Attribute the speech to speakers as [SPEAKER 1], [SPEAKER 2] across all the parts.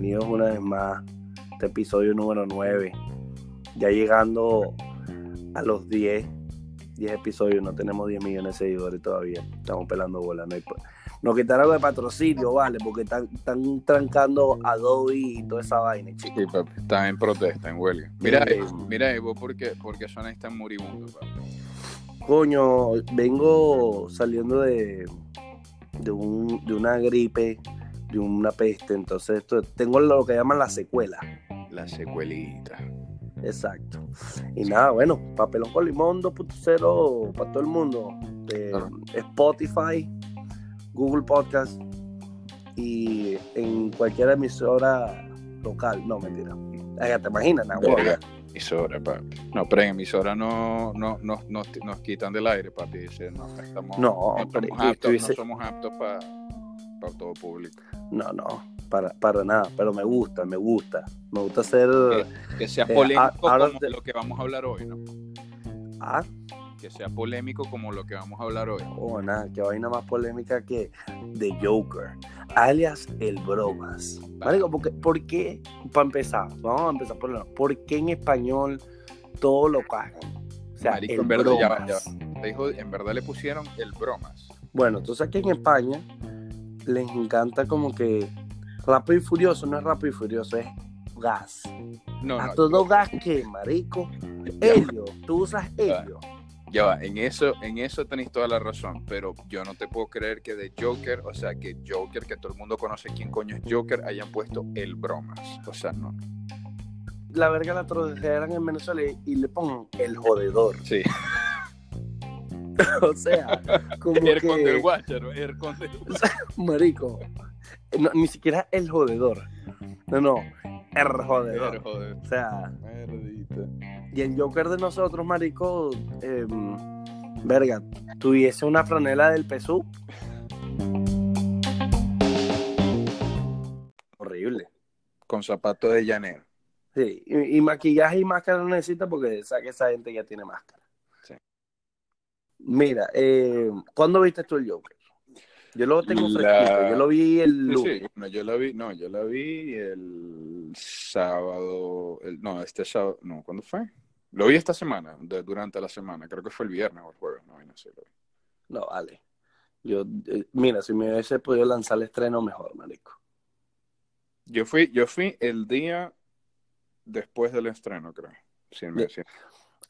[SPEAKER 1] bienvenidos una vez más a este episodio número 9. Ya llegando a los 10, 10 episodios, no tenemos 10 millones de seguidores todavía. Estamos pelando bola. No hay, nos quitaron de patrocinio, vale, porque están, están trancando Adobe y toda esa vaina, chicos.
[SPEAKER 2] Sí, papi, están en protesta, en huelga. Mira, eh, mira, Evo, ¿por qué, porque suena tan moribundo, papi?
[SPEAKER 1] Coño, vengo saliendo de, de, un, de una gripe, de una peste, entonces esto, tengo lo que llaman la secuela.
[SPEAKER 2] La secuelita.
[SPEAKER 1] Exacto. Y nada, bueno, Papelón con Limón 2.0 para todo el mundo. Spotify, Google Podcast y en cualquier emisora local. No, mentira. Ya te imaginas, ¿no?
[SPEAKER 2] Emisora, papi. No, pero en emisora no, no, no, nos quitan del aire, papi. Dice, no, estamos, no, somos aptos, no somos aptos para todo público.
[SPEAKER 1] No, no, para, para nada, pero me gusta, me gusta. Me gusta hacer...
[SPEAKER 2] Que, sea eh, polémico como lo que vamos a hablar hoy, ¿no?
[SPEAKER 1] Ah,
[SPEAKER 2] que sea polémico como lo que vamos a hablar hoy.
[SPEAKER 1] Oh, nada, que vaina más polémica que The Joker, alias el Bromas. Marico, porque, ¿por qué? Para empezar, vamos a empezar por ¿Por qué en español todo lo cagan?
[SPEAKER 2] O sea, Marico, en verdad, ya, Dijo, en verdad le pusieron el Bromas.
[SPEAKER 1] Bueno, entonces aquí en España les encanta como que Rápido y Furioso no es Rápido y Furioso, es gas. No, a todo gas que, marico. Helio, tú usas helio.
[SPEAKER 2] Ya va, en eso, en eso tenéis toda la razón, pero yo no te puedo creer que de Joker, o sea, que Joker, que todo el mundo conoce quién coño es Joker, hayan puesto el bromas. O sea, no.
[SPEAKER 1] La verga la trocearan en Venezuela y le pongan el jodedor.
[SPEAKER 2] Sí.
[SPEAKER 1] o sea, como
[SPEAKER 2] el
[SPEAKER 1] que...
[SPEAKER 2] del guacharo, el del
[SPEAKER 1] Marico, ni siquiera el jodedor. No, no, el jodedor. O sea, y el Joker de nosotros, marico, em, verga, tuviese una franela del PSU. Horrible.
[SPEAKER 2] Con zapatos de llanero.
[SPEAKER 1] Sí, y, maquillaje y máscara no necesita porque sabe que esa gente ya tiene máscara. Sí. Mira, eh, ¿cuándo viste tú el Joker? Yo lo tengo fresquito, yo lo vi el lunes.
[SPEAKER 2] Sí, yo la vi, no, yo la vi el sábado, el, no, este sábado, no, ¿cuándo fue? Lo vi esta semana, durante la semana, creo que fue el viernes o el jueves, no, no sé.
[SPEAKER 1] No, vale. Yo, eh, mira, si me hubiese podido lanzar el estreno, mejor, marico.
[SPEAKER 2] Yo fui, yo fui el día después del estreno, creo. Sí, me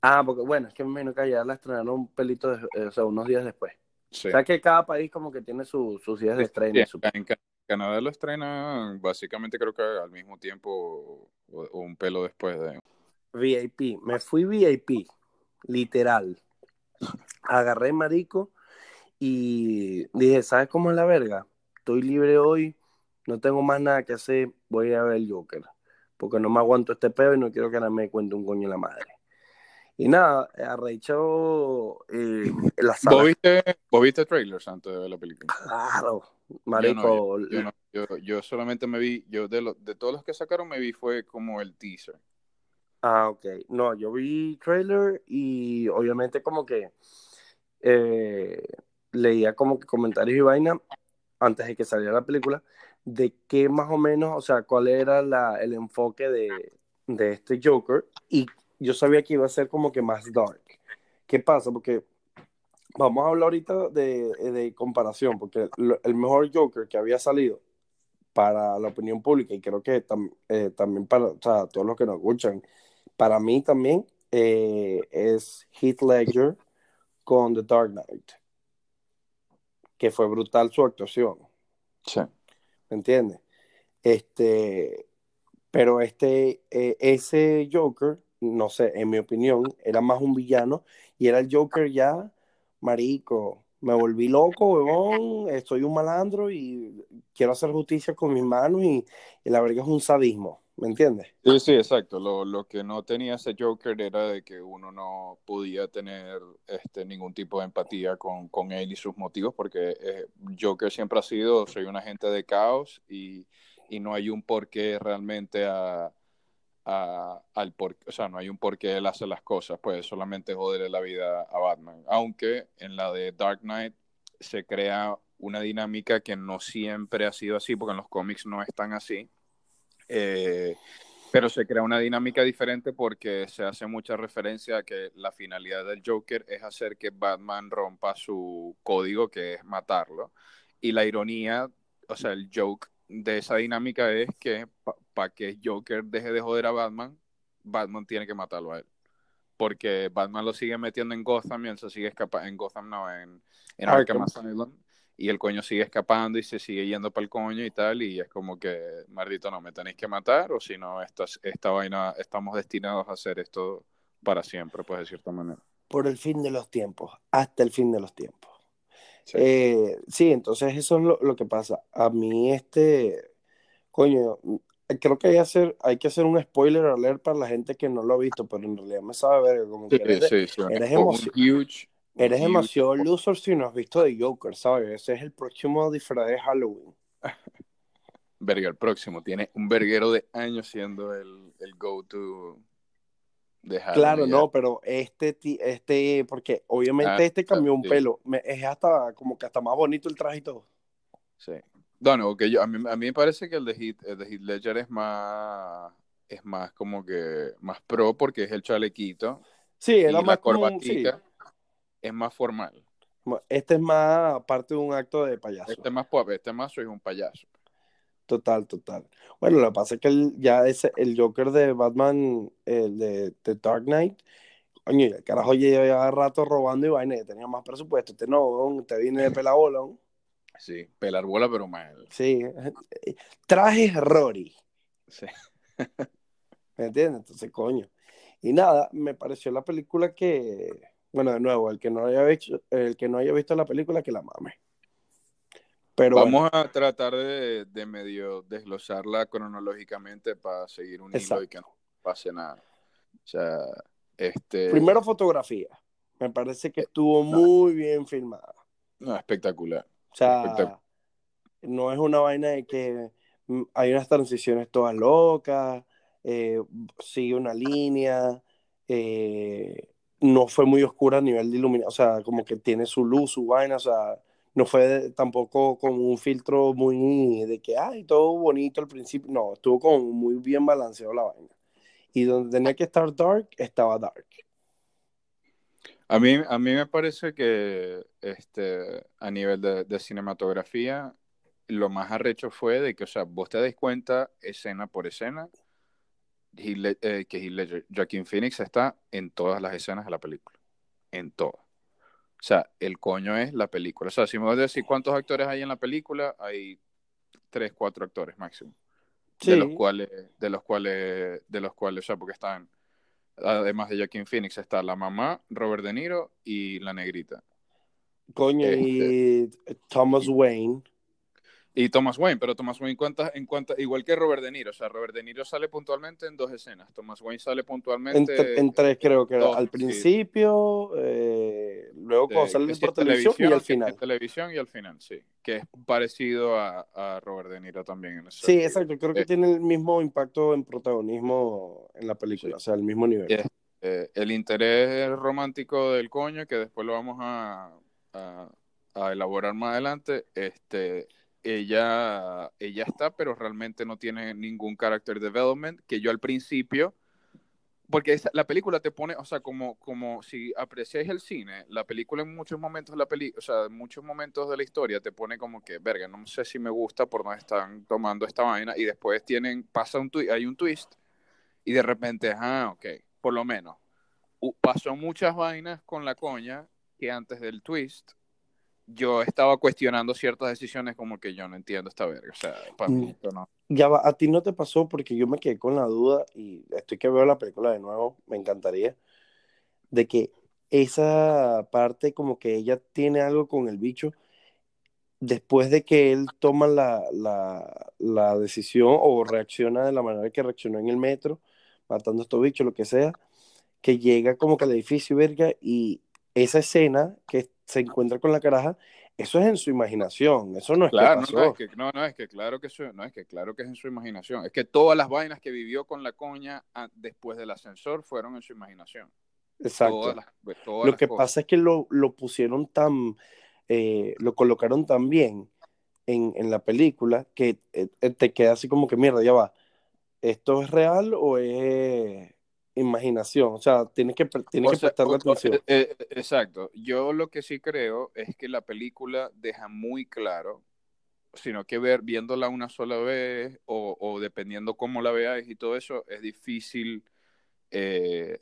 [SPEAKER 1] Ah, porque bueno, es que me imagino que allá la estrenaron un pelito, eh, o sea, unos días después. Sí. O sea que cada país como que tiene sus días de estreno.
[SPEAKER 2] En Canadá lo estrena básicamente creo que al mismo tiempo o un pelo después de...
[SPEAKER 1] VIP, me fui VIP, literal. Agarré marico y dije, ¿sabes cómo es la verga? Estoy libre hoy, no tengo más nada que hacer, voy a ver el Joker. Porque no me aguanto este pedo y no quiero que nadie me cuente un coño en la madre. Y nada, arrechado eh, la sala.
[SPEAKER 2] ¿Vos viste, ¿Vos viste trailers antes de ver la película?
[SPEAKER 1] Claro, marico.
[SPEAKER 2] Yo, solamente me vi, yo de, de todos los que sacaron me vi fue como el teaser.
[SPEAKER 1] Ah, ok. No, yo vi trailer y obviamente como que eh, leía como que comentarios y vaina antes de que saliera la película de qué más o menos, o sea, cuál era la, el enfoque de, de este Joker y yo sabía que iba a ser como que más dark. ¿Qué pasa? Porque vamos a hablar ahorita de, de comparación, porque el mejor Joker que había salido para la opinión pública y creo que eh, también para o sea, todos los que nos escuchan para mí también eh, es Heath Ledger con The Dark Knight, que fue brutal su actuación.
[SPEAKER 2] Sí.
[SPEAKER 1] ¿Me entiendes? Este, pero este, eh, ese Joker, no sé, en mi opinión, era más un villano y era el Joker ya, marico, me volví loco, huevón, estoy un malandro y quiero hacer justicia con mis manos y, y la verdad es un sadismo. ¿me entiendes?
[SPEAKER 2] Sí, sí, exacto. Lo, lo, que no tenía ese Joker era de que uno no podía tener este, ningún tipo de empatía con, con él y sus motivos, porque eh, Joker siempre ha sido, soy un agente de caos y, y no hay un porqué realmente a, al por, o sea, no hay un porqué él hace las cosas, pues solamente joderle la vida a Batman. Aunque en la de Dark Knight se crea una dinámica que no siempre ha sido así, porque en los cómics no es tan así Eh, pero se crea una dinámica diferente porque se hace mucha referencia a que la finalidad del Joker es hacer que Batman rompa su código, que es matarlo. Y la ironía, o sea, el joke de esa dinámica es que para que Joker deje de joder a Batman, Batman tiene que matarlo a él. Porque Batman lo sigue metiendo en Gotham y él se sigue escapando, en Gotham no, en, en Arkham Asylum y el coño sigue escapando y se sigue yendo para el coño y tal, y es como que, maldito, no, me tenéis que matar, o si no, esta, esta vaina, estamos destinados a hacer esto para siempre, pues de cierta manera.
[SPEAKER 1] Por el fin de los tiempos, hasta el fin de los tiempos. Sí, eh, sí entonces eso es lo, lo, que pasa. A mí, este, coño, creo que hay, hacer, hay que hacer un spoiler alert para la gente que no lo ha visto, pero en realidad me sabe ver como que eres,
[SPEAKER 2] sí, sí,
[SPEAKER 1] eres
[SPEAKER 2] emocionado.
[SPEAKER 1] Eres demasiado loser si no has visto de Joker, ¿sabes? Ese es el próximo disfraz de Halloween.
[SPEAKER 2] Verga, el próximo. Tiene un verguero de años siendo el, el go-to
[SPEAKER 1] Claro, no, pero este, este, porque obviamente
[SPEAKER 2] Ah,
[SPEAKER 1] este cambió un
[SPEAKER 2] sí.
[SPEAKER 1] pelo. Me- es hasta como que hasta más bonito el traje y todo.
[SPEAKER 2] Sí. Que yo, a, mí, a mí me parece que el de Heath, el de Heath Ledger es más, es más como que más pro porque es el chalequito
[SPEAKER 1] Sí,
[SPEAKER 2] y
[SPEAKER 1] era
[SPEAKER 2] la
[SPEAKER 1] como sí.
[SPEAKER 2] corbatica es más formal.
[SPEAKER 1] Este es más parte de un acto de payaso.
[SPEAKER 2] Este más pop, este más soy un payaso.
[SPEAKER 1] Total, total. Bueno, lo que pasa es que el, ya ese, el Joker de Batman, el de, de Dark Knight, coño, el carajo lleva rato robando y vaina, tenía más presupuesto. Este no, te viene de pelabolón.
[SPEAKER 2] Sí, pelar bola pero mal.
[SPEAKER 1] Sí. Traje Rory.
[SPEAKER 2] Sí.
[SPEAKER 1] ¿Me entiendes? Entonces, coño. Y nada, me pareció la película que, bueno, de nuevo, el que no haya visto, el que no haya visto la película, que la mame. Pero bueno,
[SPEAKER 2] Vamos a tratar de, de medio desglosarla cronológicamente para seguir un hilo y que no pase nada. O sea, este
[SPEAKER 1] primero fotografía. Me parece que estuvo muy bien filmada.
[SPEAKER 2] no, espectacular.
[SPEAKER 1] O sea,
[SPEAKER 2] Espectacular.
[SPEAKER 1] no es una vaina de que mm, hay unas transiciones todas locas, eh, sigue una línea, eh, no fue muy oscura a nivel de iluminación, o sea, como que tiene su luz, su vaina, o sea, no fue tampoco con un filtro muy de que, ay, todo bonito al principio, no, estuvo como muy bien balanceado la vaina. Y donde tenía que estar dark, estaba dark.
[SPEAKER 2] A mí, a mí me parece que este, a nivel de, cinematografía, lo más arrecho fue de que, o sea, vos te das cuenta escena por escena Led- eh, que Heath Phoenix está en todas las escenas de la película. En todas. O sea, el coño es la película. O sea, si me vas a decir cuántos actores hay en la película, hay tres, cuatro actores máximo.
[SPEAKER 1] Sí.
[SPEAKER 2] De los cuales, de los cuales, de los cuales, o sea, porque están, además de Joaquin Phoenix, está la mamá, Robert De Niro y la negrita.
[SPEAKER 1] Coño, y Thomas Wayne.
[SPEAKER 2] Y Thomas Wayne, pero Thomas Wayne cuenta, en cuenta, igual que Robert De Niro, o sea, Robert De Niro sale puntualmente en dos escenas, Thomas Wayne sale
[SPEAKER 1] En,
[SPEAKER 2] puntualmente
[SPEAKER 1] tre- en tres creo que era.
[SPEAKER 2] dos,
[SPEAKER 1] al
[SPEAKER 2] sí.
[SPEAKER 1] principio, eh, luego
[SPEAKER 2] de-
[SPEAKER 1] cuando sale por
[SPEAKER 2] en
[SPEAKER 1] televisión y al final.
[SPEAKER 2] En televisión y al final, sí. Que es parecido a, a Robert De Niro también en ese
[SPEAKER 1] Sí, exacto. Creo que
[SPEAKER 2] Eh,
[SPEAKER 1] tiene el mismo impacto en protagonismo en la película,
[SPEAKER 2] Sí.
[SPEAKER 1] o sea, el mismo nivel.
[SPEAKER 2] Eh, eh, el interés romántico del coño, que después lo vamos a, a- a elaborar más adelante, este, ella, ella está, pero realmente no tiene ningún character development, que yo al principio, porque la película te pone, o sea, como, como si apreciáis el cine, la película en muchos momentos la peli, o sea, muchos momentos de la historia te pone como que, verga, no sé si me gusta por dónde están tomando esta vaina, y después tienen, pasa un hay un twist, y de repente, ah, ok, por lo menos. Pasó muchas vainas con la coña que antes del twist yo estaba cuestionando ciertas decisiones como que yo no entiendo esta verga. O sea, para mí
[SPEAKER 1] Mm.
[SPEAKER 2] esto no.
[SPEAKER 1] Ya va, a ti no te pasó porque yo me quedé con la duda y estoy que veo la película de nuevo, me encantaría, de que esa parte como que ella tiene algo con el bicho después de que él toma la, la, la decisión o reacciona de la manera que reaccionó en el metro, matando a estos bichos, lo que sea, que llega como que al edificio, verga, y esa escena que se encuentra con la caraja, eso es en su imaginación, eso no es
[SPEAKER 2] Claro,
[SPEAKER 1] que
[SPEAKER 2] no, no, es que, no, no, es que claro que eso, no, es que claro que es en su imaginación. Es que todas las vainas que vivió con la coña ah, después del ascensor fueron en su imaginación.
[SPEAKER 1] Exacto.
[SPEAKER 2] Todas las, todas
[SPEAKER 1] Lo que
[SPEAKER 2] cosas.
[SPEAKER 1] pasa es que lo, lo pusieron tan, eh, lo colocaron tan bien en, en la película que eh, eh, te queda así como que mierda, ya va. ¿esto es real o es imaginación? O sea, tienes que, tienes
[SPEAKER 2] O
[SPEAKER 1] que
[SPEAKER 2] sea,
[SPEAKER 1] prestarle
[SPEAKER 2] o-
[SPEAKER 1] atención.
[SPEAKER 2] eh, eh, exacto. Yo lo que sí creo es que la película deja muy claro, sino que ver, viéndola una sola vez o, o dependiendo cómo la veáis y todo eso, es difícil eh,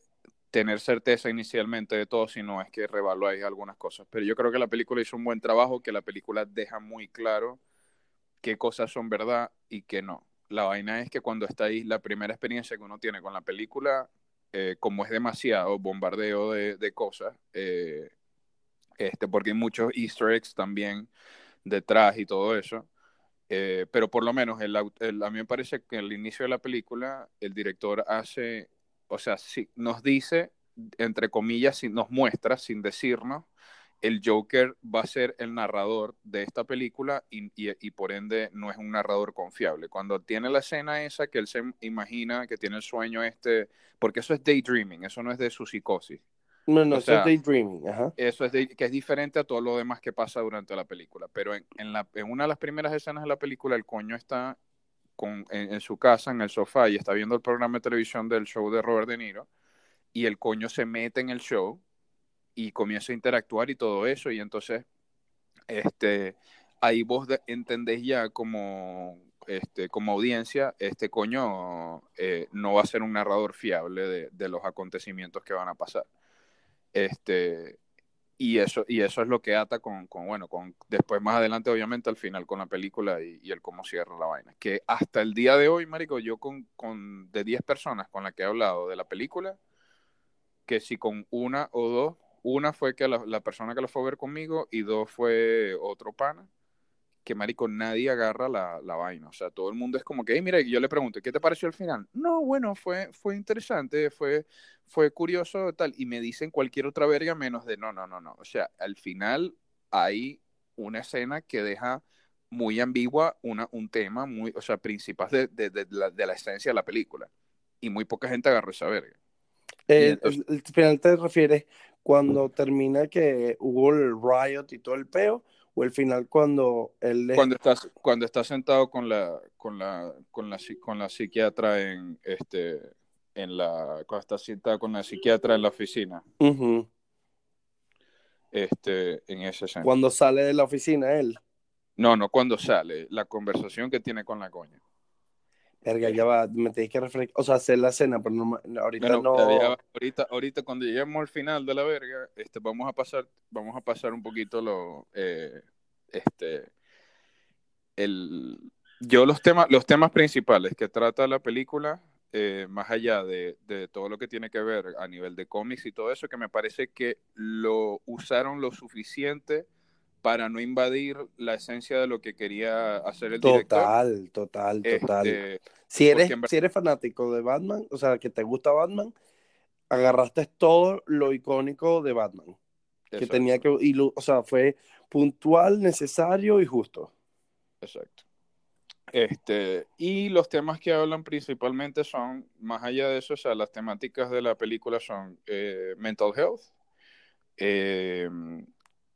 [SPEAKER 2] tener certeza inicialmente de todo, si no es que revaluáis algunas cosas. Pero yo creo que la película hizo un buen trabajo, que la película deja muy claro qué cosas son verdad y qué no. La vaina es que cuando está ahí, la primera experiencia que uno tiene con la película, eh, como es demasiado bombardeo de, de cosas, eh, este, porque hay muchos easter eggs también detrás y todo eso, eh, pero por lo menos el, el- a mí me parece que al inicio de la película el director hace, o sea, sí, nos dice, entre comillas, si- nos muestra sin decirnos, el Joker va a ser el narrador de esta película y, y- y por ende no es un narrador confiable. Cuando tiene la escena esa que él se imagina que tiene el sueño este, porque eso es daydreaming, eso no es de su psicosis.
[SPEAKER 1] No, no,
[SPEAKER 2] o
[SPEAKER 1] eso es daydreaming, ajá.
[SPEAKER 2] Eso es de- que es diferente a todo lo demás que pasa durante la película. Pero en, en la, en una de las primeras escenas de la película, el coño está con, en, en su casa, en el sofá, y está viendo el programa de televisión del show de Robert De Niro, y el coño se mete en el show y comienza a interactuar y todo eso, y entonces este, ahí vos de- entendés ya como, este, como audiencia, este coño eh, no va a ser un narrador fiable de, de los acontecimientos que van a pasar. Este, y eso, y eso es lo que ata con, con, bueno, con después más adelante, obviamente, al final con la película y, y el cómo cierra la vaina. Que hasta el día de hoy, Marico, yo con, con de 10 personas con las que he hablado de la película, que si con una o dos, una fue que la, la persona que la fue a ver conmigo y dos fue otro pana, que marico, nadie agarra la, la vaina. O sea, todo el mundo es como que, hey, mira, y yo le pregunto, ¿qué te pareció el final? No, bueno, fue, fue interesante, fue, fue curioso, tal. Y me dicen cualquier otra verga menos de no, no, no, no. O sea, al final hay una escena que deja muy ambigua una, un tema, muy, o sea, principal de, de, de, la, de la esencia de la película. Y muy poca gente agarró esa verga.
[SPEAKER 1] Eh,
[SPEAKER 2] entonces-
[SPEAKER 1] el, el final te refieres cuando termina que hubo el riot y todo el peo, o el final cuando él
[SPEAKER 2] Cuando estás, cuando estás sentado con la, con la, con la, con la psiquiatra en este en la cuando estás sentado con la psiquiatra en la oficina,
[SPEAKER 1] Ujú.
[SPEAKER 2] este, en esa escena.
[SPEAKER 1] cuando sale de la oficina él.
[SPEAKER 2] No, no cuando sale, la conversación que tiene con la coña.
[SPEAKER 1] Verga, ya va, me tenéis que refrescar, o sea, hacer la escena, pero no, ahorita no.
[SPEAKER 2] ya- ahorita, ahorita cuando lleguemos al final de la verga, este, vamos a pasar, vamos a pasar un poquito lo, eh, este, el, yo los temas, los temas principales que trata la película, eh, más allá de, de todo lo que tiene que ver a nivel de cómics y todo eso, que me parece que lo usaron lo suficiente para no invadir la esencia de lo que quería hacer el director.
[SPEAKER 1] Total, total, total.
[SPEAKER 2] Este,
[SPEAKER 1] si, eres,
[SPEAKER 2] en
[SPEAKER 1] si eres fanático de Batman, o sea, que te gusta Batman, agarraste todo lo icónico de Batman. Que
[SPEAKER 2] exacto,
[SPEAKER 1] tenía que, y o sea, fue puntual, necesario y justo.
[SPEAKER 2] Exacto. Este, y los temas que hablan principalmente son, más allá de eso, o sea, las temáticas de la película son eh, mental health, eh,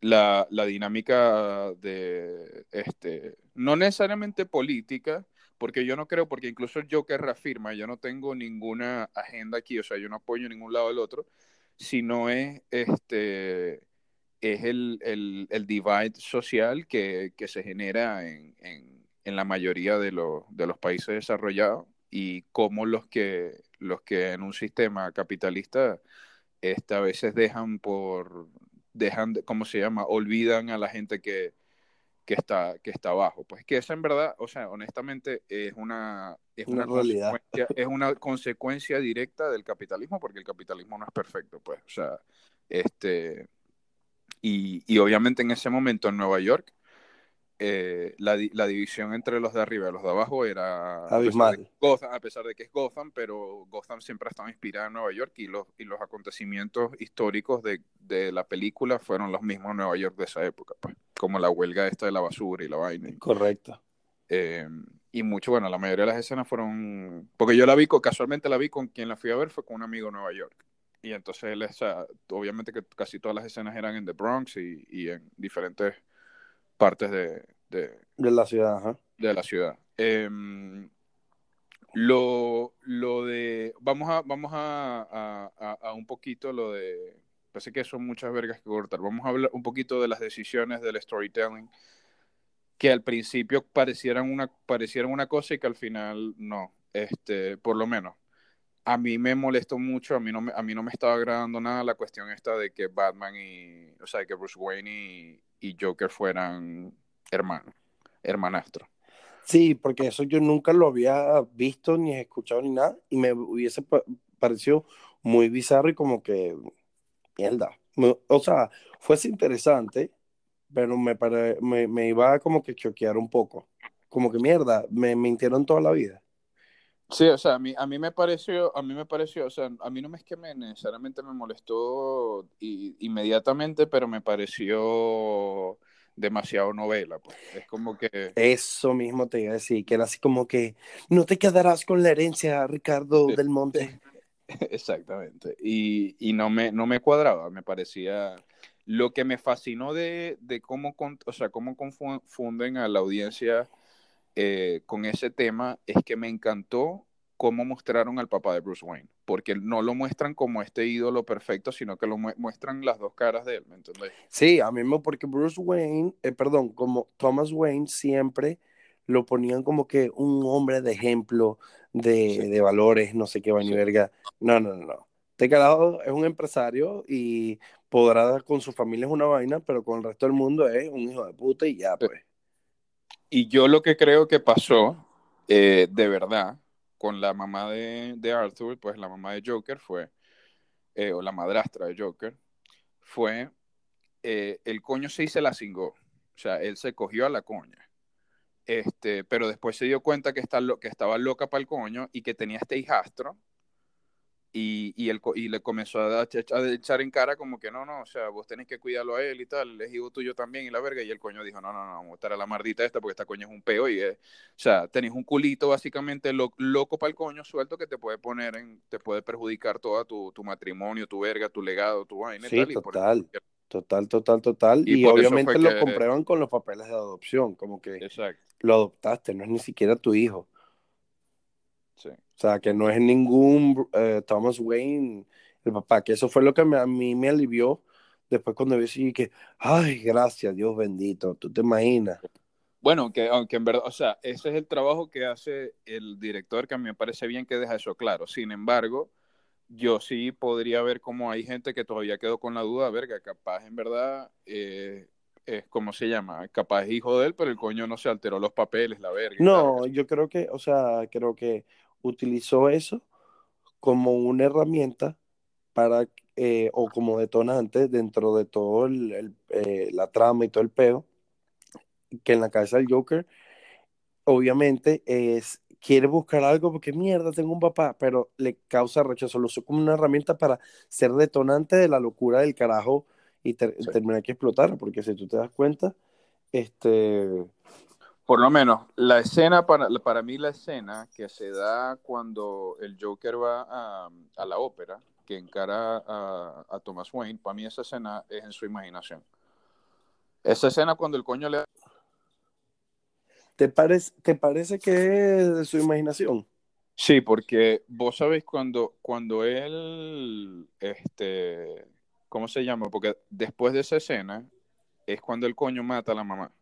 [SPEAKER 2] la, la dinámica de, este, no necesariamente política, porque yo no creo, porque incluso el Joker reafirma, yo no tengo ninguna agenda aquí, o sea, yo no apoyo ningún lado del otro, sino es, este, es el, el, el divide social que, que se genera en, en, en la mayoría de, los de los países desarrollados y cómo los que, los que en un sistema capitalista este, a veces dejan por, dejan, de- ¿cómo se llama? Olvidan a la gente que, que está, que está abajo. Pues que eso en verdad, o sea, honestamente es una, es
[SPEAKER 1] Una
[SPEAKER 2] una,
[SPEAKER 1] realidad.
[SPEAKER 2] consecuencia, es una consecuencia directa del capitalismo, porque el capitalismo no es perfecto, pues, o sea, este, y, y obviamente en ese momento en Nueva York, eh, la, la división entre los de arriba y los de abajo era a pesar de
[SPEAKER 1] Abismal.
[SPEAKER 2] que Gotham, a pesar de que es Gotham, pero Gotham siempre ha estado inspirada en Nueva York y los, y los acontecimientos históricos de, de la película fueron los mismos en Nueva York de esa época, pues, como la huelga esta de la basura y la vaina.
[SPEAKER 1] Correcto.
[SPEAKER 2] Eh, y mucho, bueno, la mayoría de las escenas fueron, porque yo la vi, con- casualmente la vi con quien la fui a ver, fue con un amigo en Nueva York. Y entonces él, o sea, obviamente que casi todas las escenas eran en The Bronx y, y en diferentes partes de, de,
[SPEAKER 1] De la ciudad, ajá.
[SPEAKER 2] de la ciudad. Eh, Lo, lo de. Vamos a, vamos a, a, a un poquito lo de. Parece que son muchas vergas que cortar. Vamos a hablar un poquito de las decisiones del storytelling que al principio parecieran una, parecieran una cosa y que al final no. Este, por lo menos. A mí me molestó mucho, a mí no me, a mí no me estaba agradando nada la cuestión esta de que Batman y, o sea, que Bruce Wayne y, y Joker fueran hermanos, hermanastros.
[SPEAKER 1] Sí, porque eso yo nunca lo había visto ni escuchado ni nada y me hubiese parecido muy bizarro y como que mierda. O sea, fuese interesante, pero me, me, me, iba como que choquear un poco. Como que mierda, me mintieron toda la vida.
[SPEAKER 2] Sí, o sea, a mí, a mí me pareció, a mí me pareció, o sea, a mí no me es que me necesariamente me molestó y, inmediatamente, pero me pareció demasiado novela, pues. Es como que...
[SPEAKER 1] Eso mismo te iba a decir, que era así como que no te quedarás con la herencia, Ricardo del Monte.
[SPEAKER 2] Exactamente. Y, y, no, me, no me cuadraba, me parecía... Lo que me fascinó de, de cómo, o sea, cómo confunden a la audiencia eh, con ese tema es que me encantó cómo mostraron al papá de Bruce Wayne, porque no lo muestran como este ídolo perfecto, sino que lo muestran las dos caras de él, ¿me entiendes?
[SPEAKER 1] Sí, a mí me, porque Bruce Wayne, eh, perdón, como Thomas Wayne siempre lo ponían como que un hombre de ejemplo, de, de valores, no sé qué va ni verga. No, no, no, no. Este carajo es un empresario y podrá con su familia es una vaina, pero con el resto del mundo es un hijo de puta y ya, pues.
[SPEAKER 2] Y yo lo que creo que pasó, eh, de verdad, con la mamá de, de, Arthur, pues la mamá de Joker fue, eh, o la madrastra de Joker, fue, eh, el coño sí se la cingó. O sea, él se cogió a la coña. Este, pero después se dio cuenta que, está, que estaba loca para el coño y que tenía este hijastro y, y, el, y le comenzó a, echar en cara como que no, no, o sea, vos tenés que cuidarlo a él y tal, es hijo tuyo también y la verga. Y el coño dijo, no, no, no, vamos a estar a la mardita esta porque esta coño es un peo y es, o sea, tenés un culito básicamente loco para el coño suelto que te puede poner en, te puede perjudicar todo tu, tu matrimonio, tu verga, tu legado, tu vaina.
[SPEAKER 1] Sí, tal, total, total, total, total. Y, obviamente lo comprueban con los papeles de adopción, como que
[SPEAKER 2] Exacto.
[SPEAKER 1] lo adoptaste, no es ni siquiera tu hijo. O sea, que no es ningún eh, Thomas Wayne, el papá, que eso fue lo que a mí me alivió después cuando vi que, ay, gracias, Dios bendito, tú te imaginas.
[SPEAKER 2] Bueno, aunque, aunque en verdad, o sea, ese es el trabajo que hace el director, que a mí me parece bien que deja eso claro. Sin embargo, yo sí podría ver cómo hay gente que todavía quedó con la duda, verga, capaz en verdad eh, es como se llama, capaz hijo de él, pero el coño no se alteró los papeles, la verga.
[SPEAKER 1] No, yo creo que, o sea, creo que utilizó eso como una herramienta para, eh, o como detonante dentro de todo el, eh, la trama y todo el pedo, que en la cabeza del Joker, obviamente es, quiere buscar algo porque mierda, tengo un papá, pero le causa rechazo, lo usa como una herramienta para ser detonante de la locura del carajo y terminar que explotar, porque si tú te das cuenta, este
[SPEAKER 2] por lo menos, la escena, para, para mí la escena que se da cuando el Joker va a, a la ópera, que encara a, a, Thomas Wayne, para mí esa escena es en su imaginación. Esa escena cuando el coño le...
[SPEAKER 1] ¿Te, parece, ¿Te parece que es de su imaginación?
[SPEAKER 2] Sí, porque vos sabéis cuando, cuando él, este, ¿cómo se llama? Porque después de esa escena es cuando el coño mata a la mamá.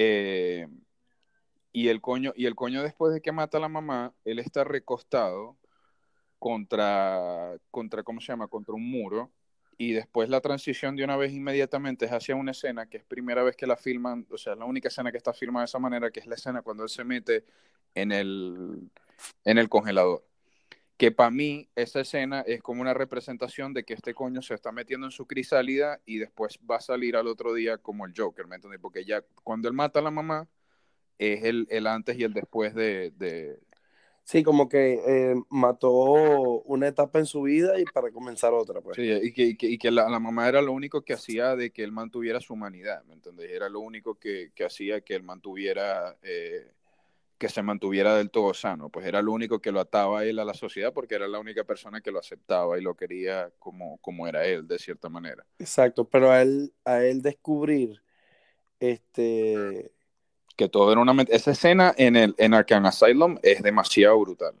[SPEAKER 2] Eh, y el coño, y el coño después de que mata a la mamá, él está recostado contra, contra, ¿cómo se llama? Contra un muro. Y después la transición de una vez inmediatamente es hacia una escena que es primera vez que la filman, o sea, la única escena que está filmada de esa manera, que es la escena cuando él se mete en el, en el congelador que para mí esa escena es como una representación de que este coño se está metiendo en su crisálida y después va a salir al otro día como el Joker, ¿me entiendes? Porque ya cuando él mata a la mamá es el, el antes y el después de... de...
[SPEAKER 1] Sí, como que eh, mató una etapa en su vida y para comenzar otra, pues.
[SPEAKER 2] Sí, y que, y que, y que la, la, mamá era lo único que hacía de que él mantuviera su humanidad, ¿me entiendes? Era lo único que, que hacía que él mantuviera... Eh, que se mantuviera del todo sano, pues era lo único que lo ataba a él a la sociedad porque era la única persona que lo aceptaba y lo quería como, como era él, de cierta manera.
[SPEAKER 1] Exacto, pero a él, a él descubrir este
[SPEAKER 2] Que todo era una... Esa escena en, el, en Arkham Asylum es demasiado brutal.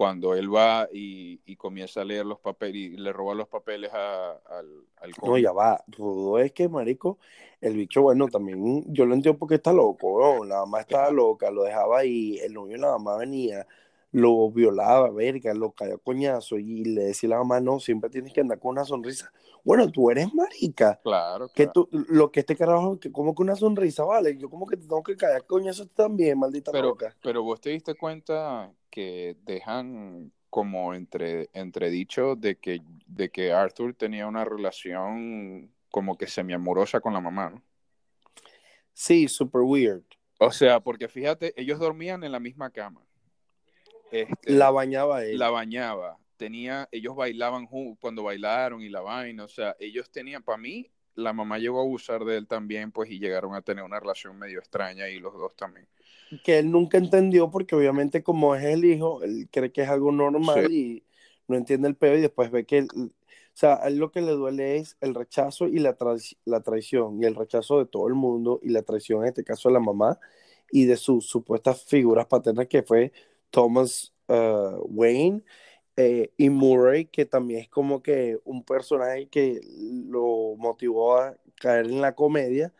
[SPEAKER 2] Cuando él va y, y comienza a leer los papeles y le roba los papeles a, al, al
[SPEAKER 1] No, ya va. Todo es que, marico, el bicho, bueno, también yo lo entiendo porque está loco, ¿no? La mamá estaba loca, lo dejaba ahí, el novio la mamá venía, lo violaba, verga, lo cayó coñazo y le decía a la mamá, no, siempre tienes que andar con una sonrisa. Bueno, tú eres marica.
[SPEAKER 2] Claro,
[SPEAKER 1] Que
[SPEAKER 2] claro.
[SPEAKER 1] tú, lo que este carajo, que como que una sonrisa, vale, yo como que te tengo que caer coñazo también, maldita
[SPEAKER 2] Pero,
[SPEAKER 1] loca.
[SPEAKER 2] pero vos te diste cuenta que dejan como entre entredicho de que, de que Arthur tenía una relación como que semi-amorosa con la mamá, ¿no?
[SPEAKER 1] Sí, super weird.
[SPEAKER 2] O sea, porque fíjate, ellos dormían en la misma cama. Este,
[SPEAKER 1] La bañaba él.
[SPEAKER 2] la bañaba, tenía, ellos bailaban cuando bailaron y la vaina, o sea, ellos tenían, para mí, la mamá llegó a abusar de él también, pues, y llegaron a tener una relación medio extraña y los dos también.
[SPEAKER 1] que él nunca entendió porque obviamente como es el hijo, él cree que es algo normal y no entiende el pedo y después ve que, él- o sea, a él lo que le duele es el rechazo y la, trai- la traición y el rechazo de todo el mundo y la traición en este caso de la mamá y de sus supuestas figuras paternas que fue Thomas uh, Wayne eh, y Murray, que también es como que un personaje que lo motivó a caer en la comedia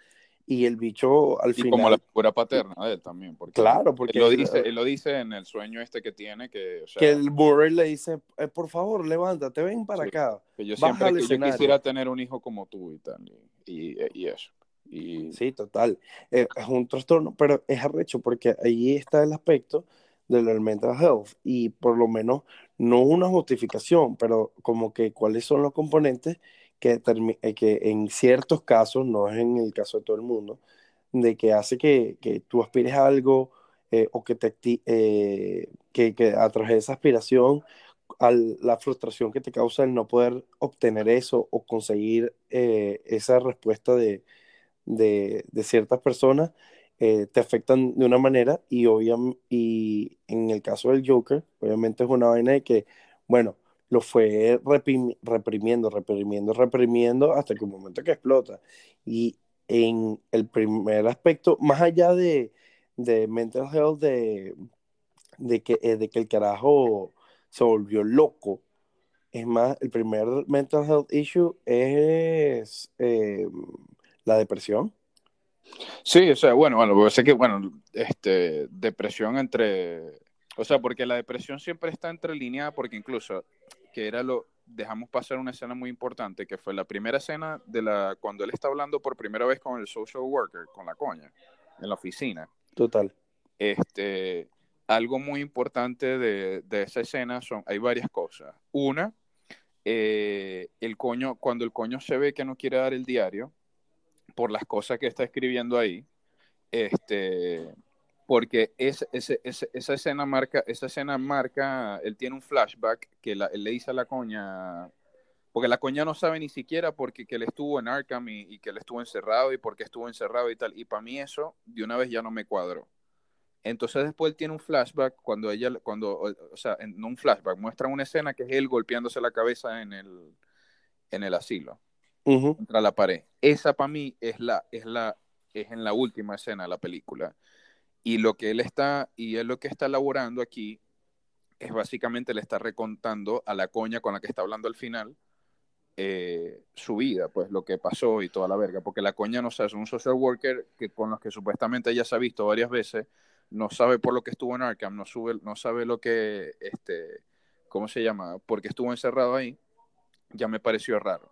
[SPEAKER 1] y el bicho al
[SPEAKER 2] Y
[SPEAKER 1] final...
[SPEAKER 2] como la figura paterna de él también, porque
[SPEAKER 1] Claro, porque
[SPEAKER 2] él lo dice, él lo dice en el sueño este que tiene, que, o sea,
[SPEAKER 1] que el Murray le dice, eh, por favor, levántate, ven para
[SPEAKER 2] Sí.
[SPEAKER 1] acá.
[SPEAKER 2] que yo siempre que yo quisiera tener un hijo como tú y tal, y, y, y eso. Y,
[SPEAKER 1] Sí, total. Eh, es un trastorno, pero es arrecho porque ahí está el aspecto de del mental health y por lo menos no una justificación, pero como que cuáles son los componentes que, eh, que en ciertos casos, no es en el caso de todo el mundo, de que hace que, que tú aspires a algo eh, o que, te, eh, que, que a través de esa aspiración a la frustración que te causa el no poder obtener eso o conseguir esa respuesta de, de, de ciertas personas, eh, te afectan de una manera y, y en el caso del Joker, obviamente es una vaina de que, bueno, lo fue reprim- reprimiendo, reprimiendo, reprimiendo hasta que un momento que explota. Y en el primer aspecto, más allá de, de mental health, de, de, que, eh, de que el carajo se volvió loco, es más, el primer mental health issue es eh, la depresión.
[SPEAKER 2] Sí, o sea, bueno, bueno, porque sé que, bueno, este, depresión entre, o sea, porque la depresión siempre está entrelineada, porque incluso, que era lo, dejamos pasar una escena muy importante, que fue la primera escena de la, cuando él está hablando por primera vez con el social worker, con la coña, en la oficina.
[SPEAKER 1] Total.
[SPEAKER 2] Este, algo muy importante de, de esa escena son, hay varias cosas. Una, eh, el coño, cuando el coño se ve que no quiere dar el diario, por las cosas que está escribiendo ahí, este, porque esa escena marca, esa escena marca, él tiene un flashback que le dice a la coña, porque la coña no sabe ni siquiera porque que él estuvo en Arkham y, que él estuvo encerrado y por qué estuvo encerrado y tal, y para mí eso de una vez ya no me cuadró. Entonces después él tiene un flashback cuando ella, cuando, o sea, en, no un flashback, muestra una escena que es él golpeándose la cabeza en el, en el asilo
[SPEAKER 1] Ujú.
[SPEAKER 2] contra la pared. Esa para mí es la, es la, es en la última escena de la película. Y lo que él está, y él lo que está elaborando aquí es básicamente le está recontando a la coña con la que está hablando al final eh, su vida, pues lo que pasó y toda la verga, porque la coña no sabe, es un social worker que con los que supuestamente ella se ha visto varias veces, no sabe por lo que estuvo en Arkham, no, sube, no sabe lo que, este, ¿cómo se llama? Porque estuvo encerrado ahí, ya me pareció raro.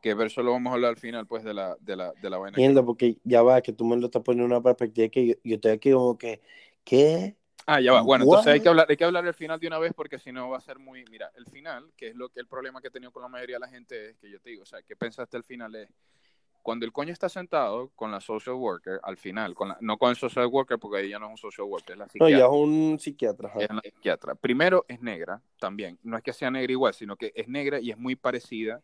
[SPEAKER 2] Que verso lo vamos a hablar al final, pues, de la, de la, de la vaina.
[SPEAKER 1] Mierda, porque ya va, que tú me lo estás poniendo en una perspectiva que yo, yo estoy aquí como que, ¿qué?
[SPEAKER 2] Ah, ya va. Bueno, entonces hay
[SPEAKER 1] What?
[SPEAKER 2] que hablar, hay que hablar del final de una vez porque si no va a ser muy. Mira, el final, que es lo que el problema que he tenido con la mayoría de la gente es que yo te digo, o sea, ¿qué pensaste al final? Es cuando el coño está sentado con la social worker, al final, con la- no con el social worker porque ella no es un social worker, es la
[SPEAKER 1] No,
[SPEAKER 2] psiquiatra.
[SPEAKER 1] ya es un psiquiatra.
[SPEAKER 2] es psiquiatra. Primero es negra también. No es que sea negra igual, sino que es negra y es muy parecida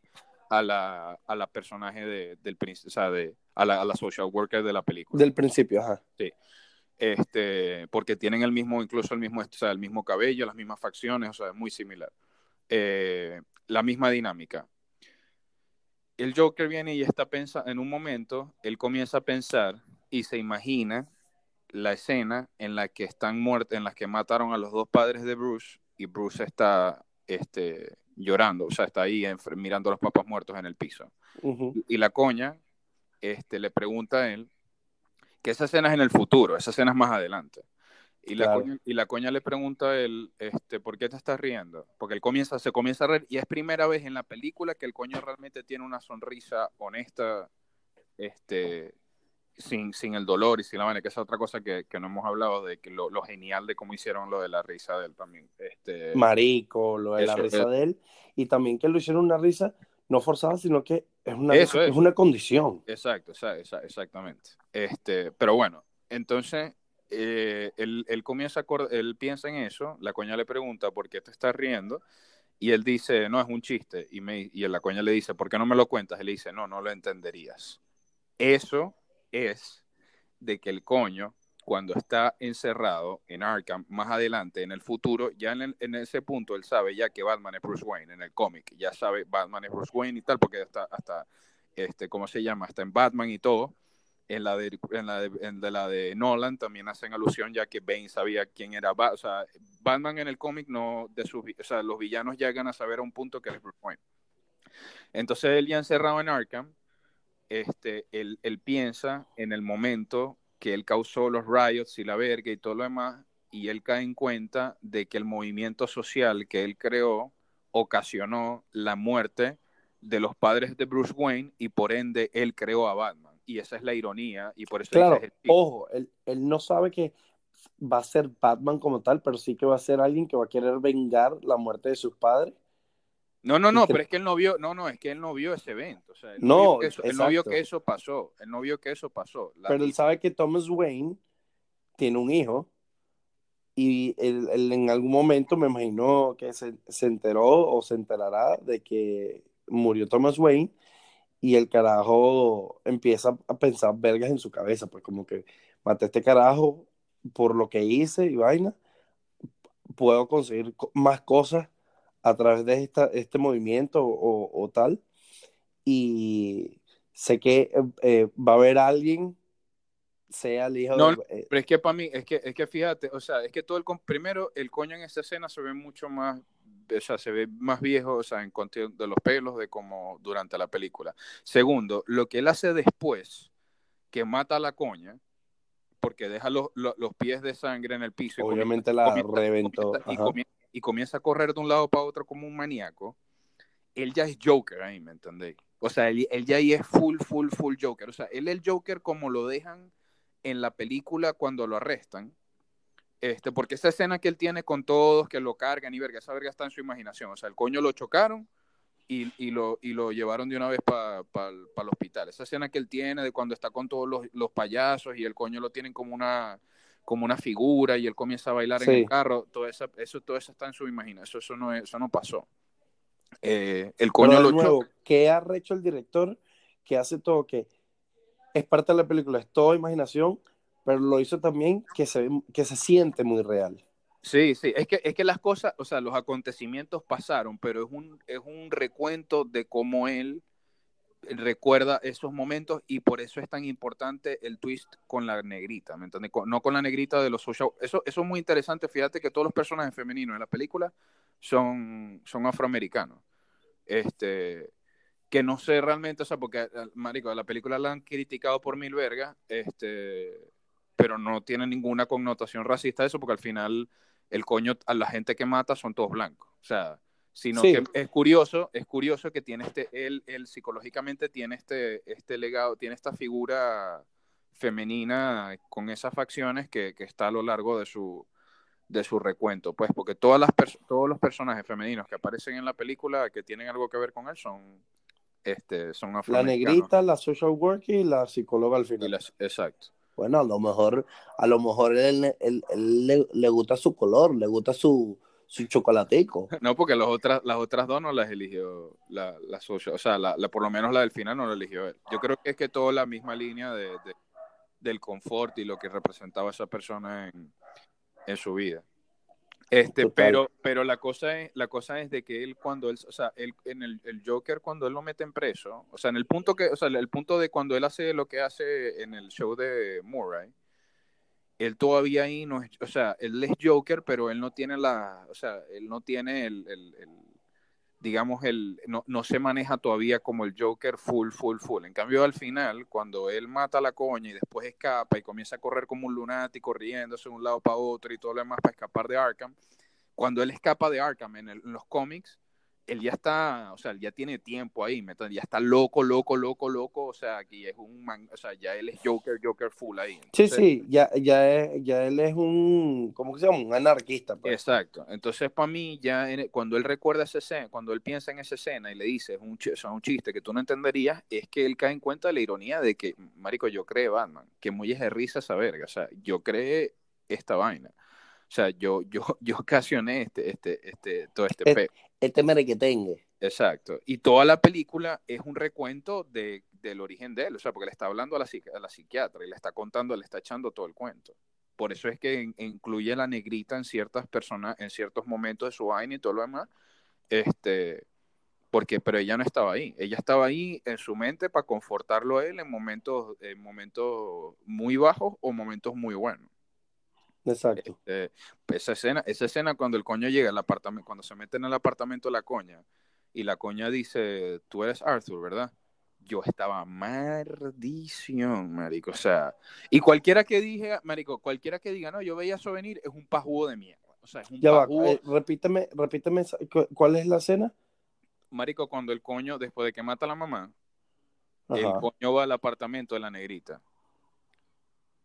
[SPEAKER 2] a la, a la personaje de, del príncipe, o sea, de, a, la, a la social worker de la película.
[SPEAKER 1] Del principio, ajá.
[SPEAKER 2] Este, porque tienen el mismo, incluso el mismo, o sea, el mismo cabello, las mismas facciones, o sea, es muy similar. Eh, la misma dinámica. El Joker viene y está pensando, en un momento, él comienza a pensar y se imagina la escena en la que están muertos, en la que mataron a los dos padres de Bruce y Bruce está este, llorando, o sea, está ahí mirando a los papás muertos en el piso. y, la coña este, le pregunta a él que esa escena es en el futuro, esa escena es más adelante. Y la, coña, y la coña le pregunta a él, este, ¿por qué te estás riendo? Porque él comienza, se comienza a reír y es primera vez en la película que el coño realmente tiene una sonrisa honesta, este, sin, sin el dolor y sin la vaina, que es otra cosa que, que no hemos hablado de que lo, lo, genial de cómo hicieron lo de la risa de él también. Este,
[SPEAKER 1] Marico, lo de la risa de él, y también que lo hicieron una risa no forzada, sino que es una, es. una condición.
[SPEAKER 2] Exacto, exactamente. Este, pero bueno, entonces eh, él, él, comienza él piensa en eso, la coña le pregunta por qué te estás riendo, y él dice, no, es un chiste, y, me, y la coña le dice, ¿por qué no me lo cuentas? Él dice, no, no lo entenderías. Eso es de que el coño, cuando está encerrado en Arkham, más adelante, en el futuro, ya en, en, ese punto él sabe ya que Batman es Bruce Wayne en el cómic, ya sabe Batman es Bruce Wayne y tal, porque hasta, hasta este, ¿cómo se llama? Hasta en Batman y todo. En la, de, en la de, la de Nolan también hacen alusión ya que Bane sabía quién era o sea, Batman en el cómic no de sus o sea, los villanos llegan a saber a un punto que es Bruce Wayne. Entonces él ya encerrado en Arkham, este, él, él, piensa en el momento que él causó los riots y la verga y todo lo demás, y él cae en cuenta de que el movimiento social que él creó ocasionó la muerte de los padres de Bruce Wayne y por ende él creó a Batman. Y esa es la ironía y por eso...
[SPEAKER 1] Claro, ojo, él, él no sabe que va a ser Batman como tal, pero sí que va a ser alguien que va a querer vengar la muerte de sus padres
[SPEAKER 2] no, no, no, pero es que él no vio, no, no, es que él no vio ese evento. O sea, él no, vio que eso, él no vio que eso pasó. Él no vio que eso pasó.
[SPEAKER 1] pero él sabe que Thomas Wayne tiene un hijo y él, en algún momento me imagino que se, se, enteró o se enterará de que murió Thomas Wayne y el carajo empieza a pensar vergas en su cabeza, pues como que maté a este carajo por lo que hice y vaina, puedo conseguir más cosas a través de esta, este movimiento o, tal. Y sé que eh, eh, va a haber alguien, sea el hijo
[SPEAKER 2] no, eh, pero es que para mí, es que, es que fíjate, o sea, es que todo el, primero, el coño en esta escena se ve mucho más, o sea, se ve más viejo, o sea, en cuestión de los pelos de como durante la película. Segundo, lo que él hace después, que mata a la coña, porque deja los, los, pies de sangre en el piso.
[SPEAKER 1] Obviamente la reventó
[SPEAKER 2] y comienza a correr de un lado para otro como un maníaco, él ya es Joker ahí, ¿me entendéis? O sea, él, ya ahí es full, full, full Joker. O sea, él es el Joker como lo dejan en la película cuando lo arrestan. Este, porque esa escena que él tiene con todos, que lo cargan y verga, esa verga está en su imaginación. O sea, el coño lo chocaron y, y lo, y lo llevaron de una vez para el hospital. Esa escena que él tiene de cuando está con todos los, los payasos y el coño lo tienen como una, como una figura y él comienza a bailar en el carro, todo eso, eso, todo eso está en su imaginación, eso, no, eso no pasó. Eh, el coño lo nuevo,
[SPEAKER 1] ¿Qué ha hecho el director? Que hace todo, que es parte de la película, es toda imaginación, pero lo hizo también que se, que se siente muy real.
[SPEAKER 2] Sí, sí, es que, es que las cosas, o sea, los acontecimientos pasaron, pero es un, es un recuento de cómo él recuerda esos momentos y por eso es tan importante el twist con la negrita, ¿me entiendes? No con la negrita de los social. Eso, es muy interesante. Fíjate que todos los personajes femeninos en la película son, son afroamericanos. Este, que no sé realmente, o sea, porque, eh, marico, la película la han criticado por mil vergas, este, pero no tiene ninguna connotación racista eso, porque al final el coño a la gente que mata son todos blancos. O sea, sino que es curioso, es curioso que tiene este, él, él psicológicamente tiene este, este legado, tiene esta figura femenina con esas facciones que, que está a lo largo de su, de su recuento, pues, porque todas las todos los personajes femeninos que aparecen en la película que tienen algo que ver con él son, este, son
[SPEAKER 1] La negrita, la social worker y la psicóloga al final.
[SPEAKER 2] exacto.
[SPEAKER 1] Bueno, a lo mejor, a lo mejor él, le, gusta su color, le gusta su, su chocolatico.
[SPEAKER 2] No, porque las otras, las otras dos no las eligió la, la o sea, la, por lo menos la del final no la eligió él. Yo creo que es que toda la misma línea de, del confort y lo que representaba esa persona en, en su vida. Este, pero, pero la cosa es, la cosa es de que él cuando él, o sea, él, en el, el, Joker cuando él lo mete en preso, o sea, en el punto que, o sea, el punto de cuando él hace lo que hace en el show de Murray, él todavía ahí no es, o sea, él es Joker, pero él no tiene la, o sea, él no tiene el, el, el digamos, el, no, no, se maneja todavía como el Joker full, full, full. En cambio, al final, cuando él mata a la coña y después escapa y comienza a correr como un lunático, riéndose de un lado para otro y todo lo demás para escapar de Arkham, cuando él escapa de Arkham en, el, en los cómics, él ya está, o sea, él ya tiene tiempo ahí, ya está loco, loco, loco, loco, o sea, aquí es un man, o sea, ya él es Joker, Joker full ahí.
[SPEAKER 1] Entonces, sí, sí, ya, ya, es, ya él es un, ¿cómo se llama? Un anarquista.
[SPEAKER 2] Pues. Exacto, entonces para mí, ya cuando él recuerda esa escena, cuando él piensa en esa escena y le dice, es un, es un chiste que tú no entenderías, es que él cae en cuenta de la ironía de que, marico, yo creé Batman, que muy es de risa esa verga, o sea, yo creé esta vaina. O sea, yo, yo, yo ocasioné este, este, este, todo este
[SPEAKER 1] pe este merequetengue.
[SPEAKER 2] Exacto. Y toda la película es un recuento de, del origen de él, o sea, porque le está hablando a la, a la psiquiatra y le está contando, le está echando todo el cuento. Por eso es que incluye a la negrita en ciertas personas, en ciertos momentos de su vaina y todo lo demás. Este, porque, pero ella no estaba ahí. Ella estaba ahí en su mente para confortarlo a él en momentos, en momentos muy bajos o momentos muy buenos.
[SPEAKER 1] Exacto.
[SPEAKER 2] Este, pues, esa escena, esa escena cuando el coño llega al apartamento, cuando se mete en el apartamento la coña, y la coña dice, tú eres Arthur, ¿verdad? Yo estaba maldición, marico. O sea, y cualquiera que dije, marico, cualquiera que diga, no, yo veía eso venir, es un pajugo de mierda. O sea, es un
[SPEAKER 1] ya Va, eh, repíteme, repíteme, ¿cuál es la escena?
[SPEAKER 2] Marico, cuando el coño, después de que mata a la mamá, el coño va al apartamento de la negrita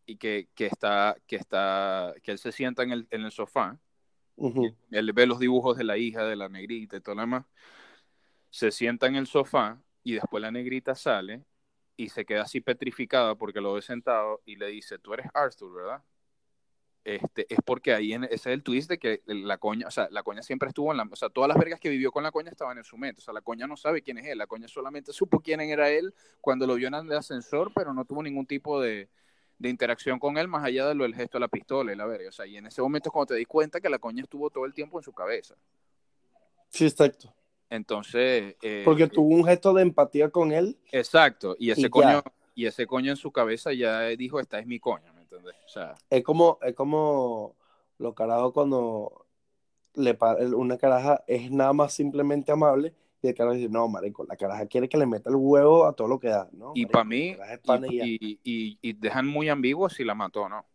[SPEAKER 2] y que, que, está, que está, que él se sienta en el, en el sofá, él ve los dibujos de la hija, de la negrita y todo lo demás, se sienta en el sofá y después la negrita sale y se queda así petrificada porque lo ve sentado y le dice, tú eres Arthur, ¿verdad? Este, es porque ahí en, ese es el twist de que la coña, o sea, la coña siempre estuvo en la, o sea, todas las vergas que vivió con la coña estaban en su mente, o sea, la coña no sabe quién es él, la coña solamente supo quién era él cuando lo vio en el ascensor, pero no tuvo ningún tipo de, de interacción con él más allá de lo del gesto de la pistola y la verga. O sea, y en ese momento es cuando te di cuenta que la coña estuvo todo el tiempo en su cabeza.
[SPEAKER 1] Sí, exacto.
[SPEAKER 2] Entonces. Eh,
[SPEAKER 1] Porque tuvo un gesto de empatía con él.
[SPEAKER 2] Exacto. Y ese coño, y ese coño en su cabeza ya dijo, esta es mi coña, ¿me entiendes? O sea.
[SPEAKER 1] Es como, es como lo carajo cuando le una caraja es nada más simplemente amable y el carajo dice, no, marico, la caraja quiere que le meta el huevo a todo lo que da, ¿no?
[SPEAKER 2] Y para mí, y, y, y, dejan muy ambiguo si la mató o no.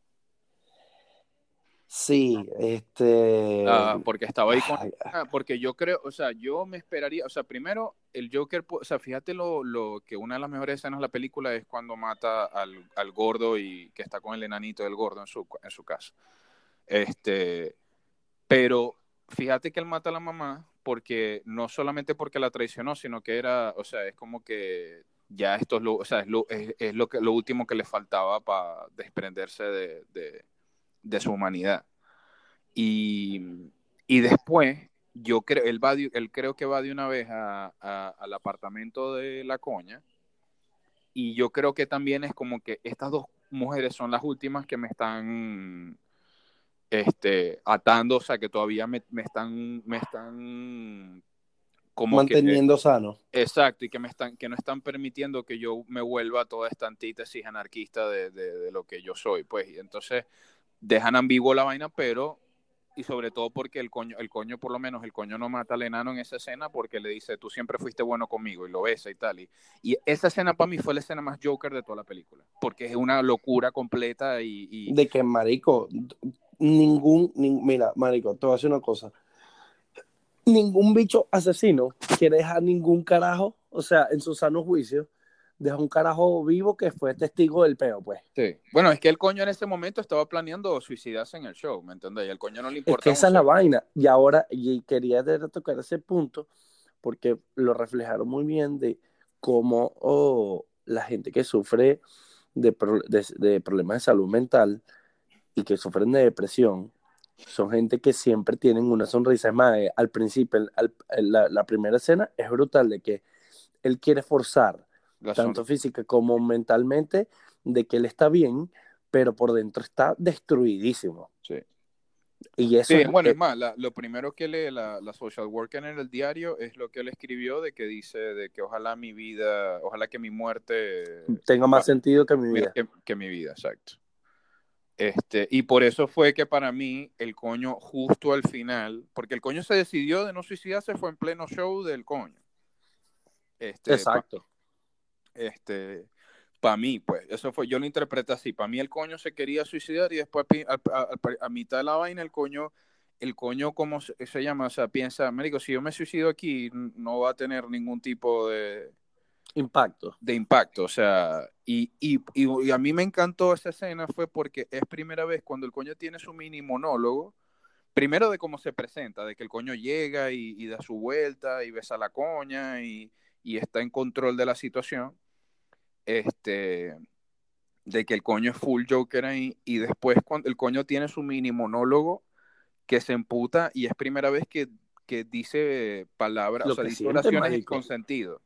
[SPEAKER 1] Sí, este...
[SPEAKER 2] Ah, porque estaba ahí con... porque yo creo, o sea, yo me esperaría, o sea, primero, el Joker, o sea, fíjate lo, lo que una de las mejores escenas de la película es cuando mata al, al gordo y que está con el enanito del gordo en su, en su casa. Este, pero fíjate que él mata a la mamá porque no solamente porque la traicionó, sino que era, o sea, es como que ya esto es lo, o sea, es lo, es, lo, que, lo último que le faltaba para desprenderse de, de, de, su humanidad. Y, y después, yo creo, él, va él creo que va de una vez a, al apartamento de la coña, y yo creo que también es como que estas dos mujeres son las últimas que me están este, atando, o sea, que todavía me, están, me están
[SPEAKER 1] como manteniendo sano.
[SPEAKER 2] Exacto, y que me están, que no están permitiendo que yo me vuelva toda esta antítesis anarquista de, de, lo que yo soy, pues, y entonces dejan ambiguo la vaina, pero y sobre todo porque el coño, el coño por lo menos, el coño no mata al enano en esa escena porque le dice, tú siempre fuiste bueno conmigo y lo besa y tal. Y, y esa escena para mí fue la escena más Joker de toda la película, porque es una locura completa y... y...
[SPEAKER 1] De que, marico, ningún, mira, marico, te voy a decir una cosa. Ningún bicho asesino quiere dejar ningún carajo, o sea, en su sano juicio, deja un carajo vivo que fue testigo del peo, pues.
[SPEAKER 2] Sí. Bueno, es que el coño en ese momento estaba planeando suicidarse en el show, ¿me entiendes? Y el coño no le importa.
[SPEAKER 1] Es que esa es la vaina. Y ahora, y quería tocar ese punto, porque lo reflejaron muy bien de cómo oh, la gente que sufre de, de problemas de salud mental y que sufren de depresión son gente que siempre tienen una sonrisa. Es más, eh, al principio, la, primera escena es brutal de que él quiere forzar, tanto física como mentalmente, de que él está bien, pero por dentro está destruidísimo.
[SPEAKER 2] Sí.
[SPEAKER 1] Y eso
[SPEAKER 2] sí, bueno, es más, lo primero que lee la, social worker en el diario es lo que él escribió de que dice de que ojalá mi vida, ojalá que mi muerte
[SPEAKER 1] tenga más sentido que mi vida.
[SPEAKER 2] que mi vida, exacto. Este, y por eso fue que para mí el coño justo al final, porque el coño se decidió de no suicidarse, fue en pleno show del coño. Este,
[SPEAKER 1] Exacto.
[SPEAKER 2] Pa, este, para mí, pues, eso fue, yo lo interpreté así. Para mí el coño se quería suicidar y después a, a, a, mitad de la vaina el coño, el coño, ¿cómo se, se llama? O sea, piensa, médico, si yo me suicido aquí, no va a tener ningún tipo de
[SPEAKER 1] impacto.
[SPEAKER 2] De impacto, o sea, y, y, y, a mí me encantó esa escena fue porque es primera vez cuando el coño tiene su mini monólogo, primero de cómo se presenta, de que el coño llega y, y da su vuelta y besa a la coña y, y, está en control de la situación, este, de que el coño es full Joker ahí, y después cuando el coño tiene su mini monólogo que se emputa y es primera vez que, que dice palabras, o sea, dice oraciones con sentido.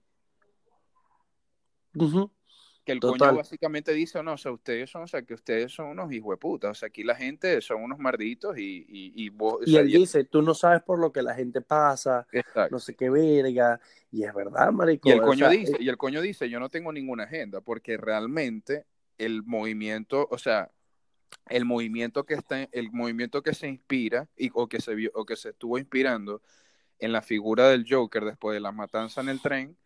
[SPEAKER 2] Que el
[SPEAKER 1] Total.
[SPEAKER 2] coño básicamente dice, no, o sea, ustedes son, o sea, que ustedes son unos hijos de puta, o sea, aquí la gente son unos marditos y, y, y vos, o
[SPEAKER 1] Y
[SPEAKER 2] sea,
[SPEAKER 1] él dice, tú no sabes por lo que la gente pasa,
[SPEAKER 2] Exacto.
[SPEAKER 1] no sé qué verga. Y es verdad, marico.
[SPEAKER 2] Y el
[SPEAKER 1] o
[SPEAKER 2] coño
[SPEAKER 1] sea,
[SPEAKER 2] dice,
[SPEAKER 1] eh,
[SPEAKER 2] y el coño dice, yo no tengo ninguna agenda, porque realmente el movimiento, o sea, el movimiento que está, el movimiento que se inspira y, o que se vio, o que se estuvo inspirando en la figura del Joker después de la matanza en el tren,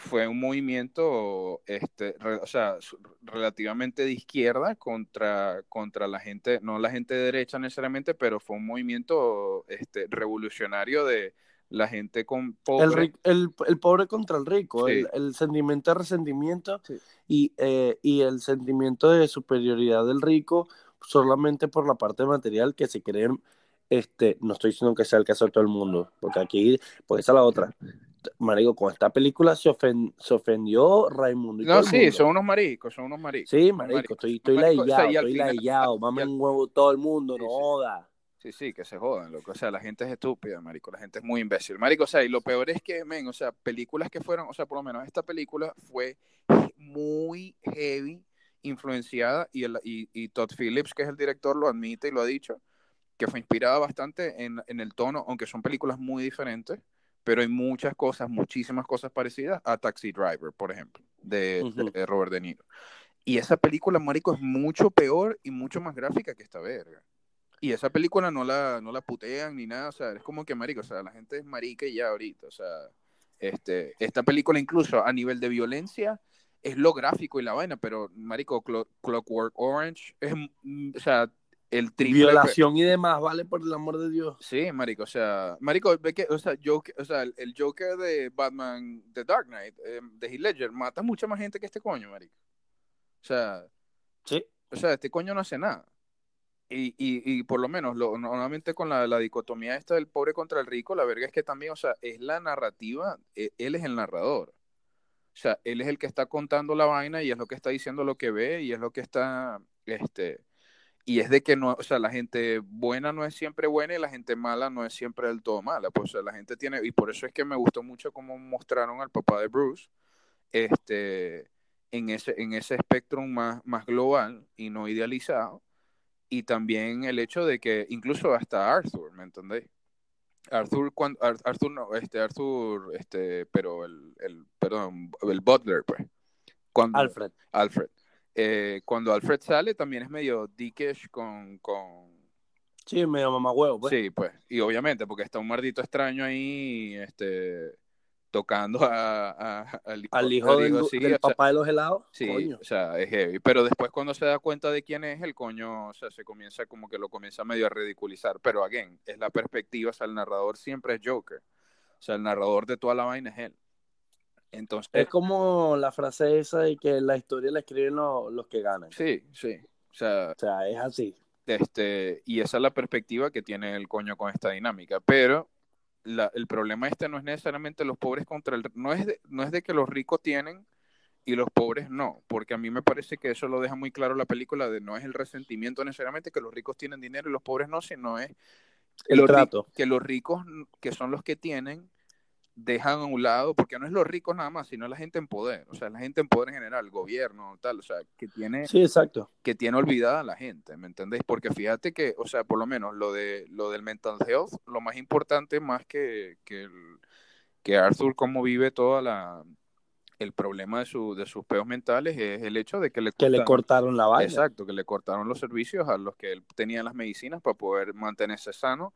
[SPEAKER 2] fue un movimiento, este, re- o sea, relativamente de izquierda contra, contra la gente, no la gente de derecha necesariamente, pero fue un movimiento este, revolucionario de la gente con
[SPEAKER 1] el,
[SPEAKER 2] pobre.
[SPEAKER 1] ri- el, el pobre contra el rico,
[SPEAKER 2] Sí.
[SPEAKER 1] el, el sentimiento de resentimiento
[SPEAKER 2] Sí.
[SPEAKER 1] y, eh, y el sentimiento de superioridad del rico solamente por la parte material que se creen, este, no estoy diciendo que sea el caso de todo el mundo, porque aquí, pues esa es la otra. Marico, con esta película se, ofen- se ofendió Raimundo y todo
[SPEAKER 2] No,
[SPEAKER 1] el
[SPEAKER 2] sí,
[SPEAKER 1] mundo.
[SPEAKER 2] son unos maricos, son unos maricos.
[SPEAKER 1] Sí, marico, estoy, estoy
[SPEAKER 2] maricos, o sea,
[SPEAKER 1] ladillado,
[SPEAKER 2] y al
[SPEAKER 1] estoy mamen
[SPEAKER 2] al-
[SPEAKER 1] un huevo todo el mundo,
[SPEAKER 2] Sí,
[SPEAKER 1] no joda.
[SPEAKER 2] Sí, sí, que se jodan, loco. O sea, la gente es estúpida, marico. La gente es muy imbécil. Marico, o sea, y lo peor es que, men, o sea, películas que fueron, o sea, por lo menos esta película fue muy heavy, influenciada, y, el, y, y Todd Phillips, que es el director, lo admite y lo ha dicho, que fue inspirada bastante en, en el tono, aunque son películas muy diferentes, pero hay muchas cosas, muchísimas cosas parecidas a Taxi Driver, por ejemplo, de,
[SPEAKER 1] Ujú.
[SPEAKER 2] de Robert De Niro. Y esa película, marico, es mucho peor y mucho más gráfica que esta verga. Y esa película no la, no la putean ni nada, o sea, es como que marico, o sea, la gente es marica y ya ahorita, o sea, este, esta película incluso a nivel de violencia es lo gráfico y la vaina, pero marico, Clo- Clockwork Orange es, mm, o sea, el triple...
[SPEAKER 1] Violación y demás, ¿vale? Por el amor de Dios.
[SPEAKER 2] Sí, marico, o sea, marico, ve que, o sea, Joker, o sea, el, Joker de Batman, The Dark Knight, eh, de Heath Ledger, mata mucha más gente que este coño, marico. O sea,
[SPEAKER 1] Sí.
[SPEAKER 2] o sea, este coño no hace nada. Y, y, y por lo menos, lo, normalmente con la, la dicotomía esta del pobre contra el rico, la verga es que también, o sea, es la narrativa, eh, él es el narrador. O sea, él es el que está contando la vaina y es lo que está diciendo lo que ve y es lo que está, este, y es de que no, o sea, la gente buena no es siempre buena y la gente mala no es siempre del todo mala. Pues, o sea, la gente tiene, y por eso es que me gustó mucho cómo mostraron al papá de Bruce, este, en ese, en ese espectro más, más global y no idealizado. Y también el hecho de que incluso hasta Arthur, ¿me entendéis? Arthur, cuando, Ar- Arthur no, este, Arthur, este, pero el, el, perdón, el Butler, pues. Cuando,
[SPEAKER 1] Alfred.
[SPEAKER 2] Alfred. Eh, cuando Alfred sale también es medio dickish con, con...
[SPEAKER 1] Sí, medio mamá huevo, pues.
[SPEAKER 2] Sí, pues, y obviamente porque está un maldito extraño ahí, este, tocando a, a- al hijo,
[SPEAKER 1] Al hijo del,
[SPEAKER 2] sí,
[SPEAKER 1] del
[SPEAKER 2] o sea,
[SPEAKER 1] papá de los helados.
[SPEAKER 2] Sí,
[SPEAKER 1] Coño.
[SPEAKER 2] o sea, es heavy. Pero después cuando se da cuenta de quién es, el coño, o sea, se comienza como que lo comienza medio a ridiculizar. Pero, again, es la perspectiva, o sea, el narrador siempre es Joker. O sea, el narrador de toda la vaina es él. Entonces,
[SPEAKER 1] Es como la frase esa de que la historia la escriben los, los que ganan.
[SPEAKER 2] sí, sí. O sea,
[SPEAKER 1] O sea, es así.
[SPEAKER 2] este, y esa es la perspectiva que tiene el coño con esta dinámica. Pero la- el problema este no es necesariamente los pobres contra el... No es, de, no es de que los ricos tienen y los pobres no, porque a mí me parece que eso lo deja muy claro la película de no es el resentimiento necesariamente que los ricos tienen dinero y los pobres no, sino es
[SPEAKER 1] El trato.
[SPEAKER 2] que los ricos, que son los que tienen, dejan a un lado, porque no es los ricos nada más, sino la gente en poder, o sea, la gente en poder en general, el gobierno, tal, o sea, que tiene
[SPEAKER 1] Sí, exacto.
[SPEAKER 2] que tiene olvidada a la gente, ¿me entendéis? Porque fíjate que, o sea, por lo menos lo de lo del mental health, lo más importante más que, que, el- que Arthur cómo vive toda la, el problema de, su, de sus peos mentales es el hecho de que le,
[SPEAKER 1] que le cortaron la vaina.
[SPEAKER 2] Exacto, que le cortaron los servicios a los que él tenía las medicinas para poder mantenerse sano.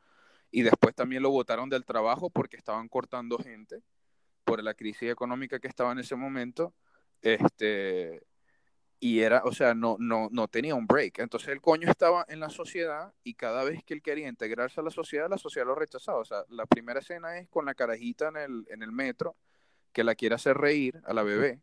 [SPEAKER 2] Y después también lo botaron del trabajo porque estaban cortando gente por la crisis económica que estaba en ese momento. Este, y era, o sea, no, no, no tenía un break. Entonces el coño estaba en la sociedad y cada vez que él quería integrarse a la sociedad, la sociedad lo rechazaba. O sea, la primera escena es con la carajita en el, en el metro que la quiere hacer reír a la bebé.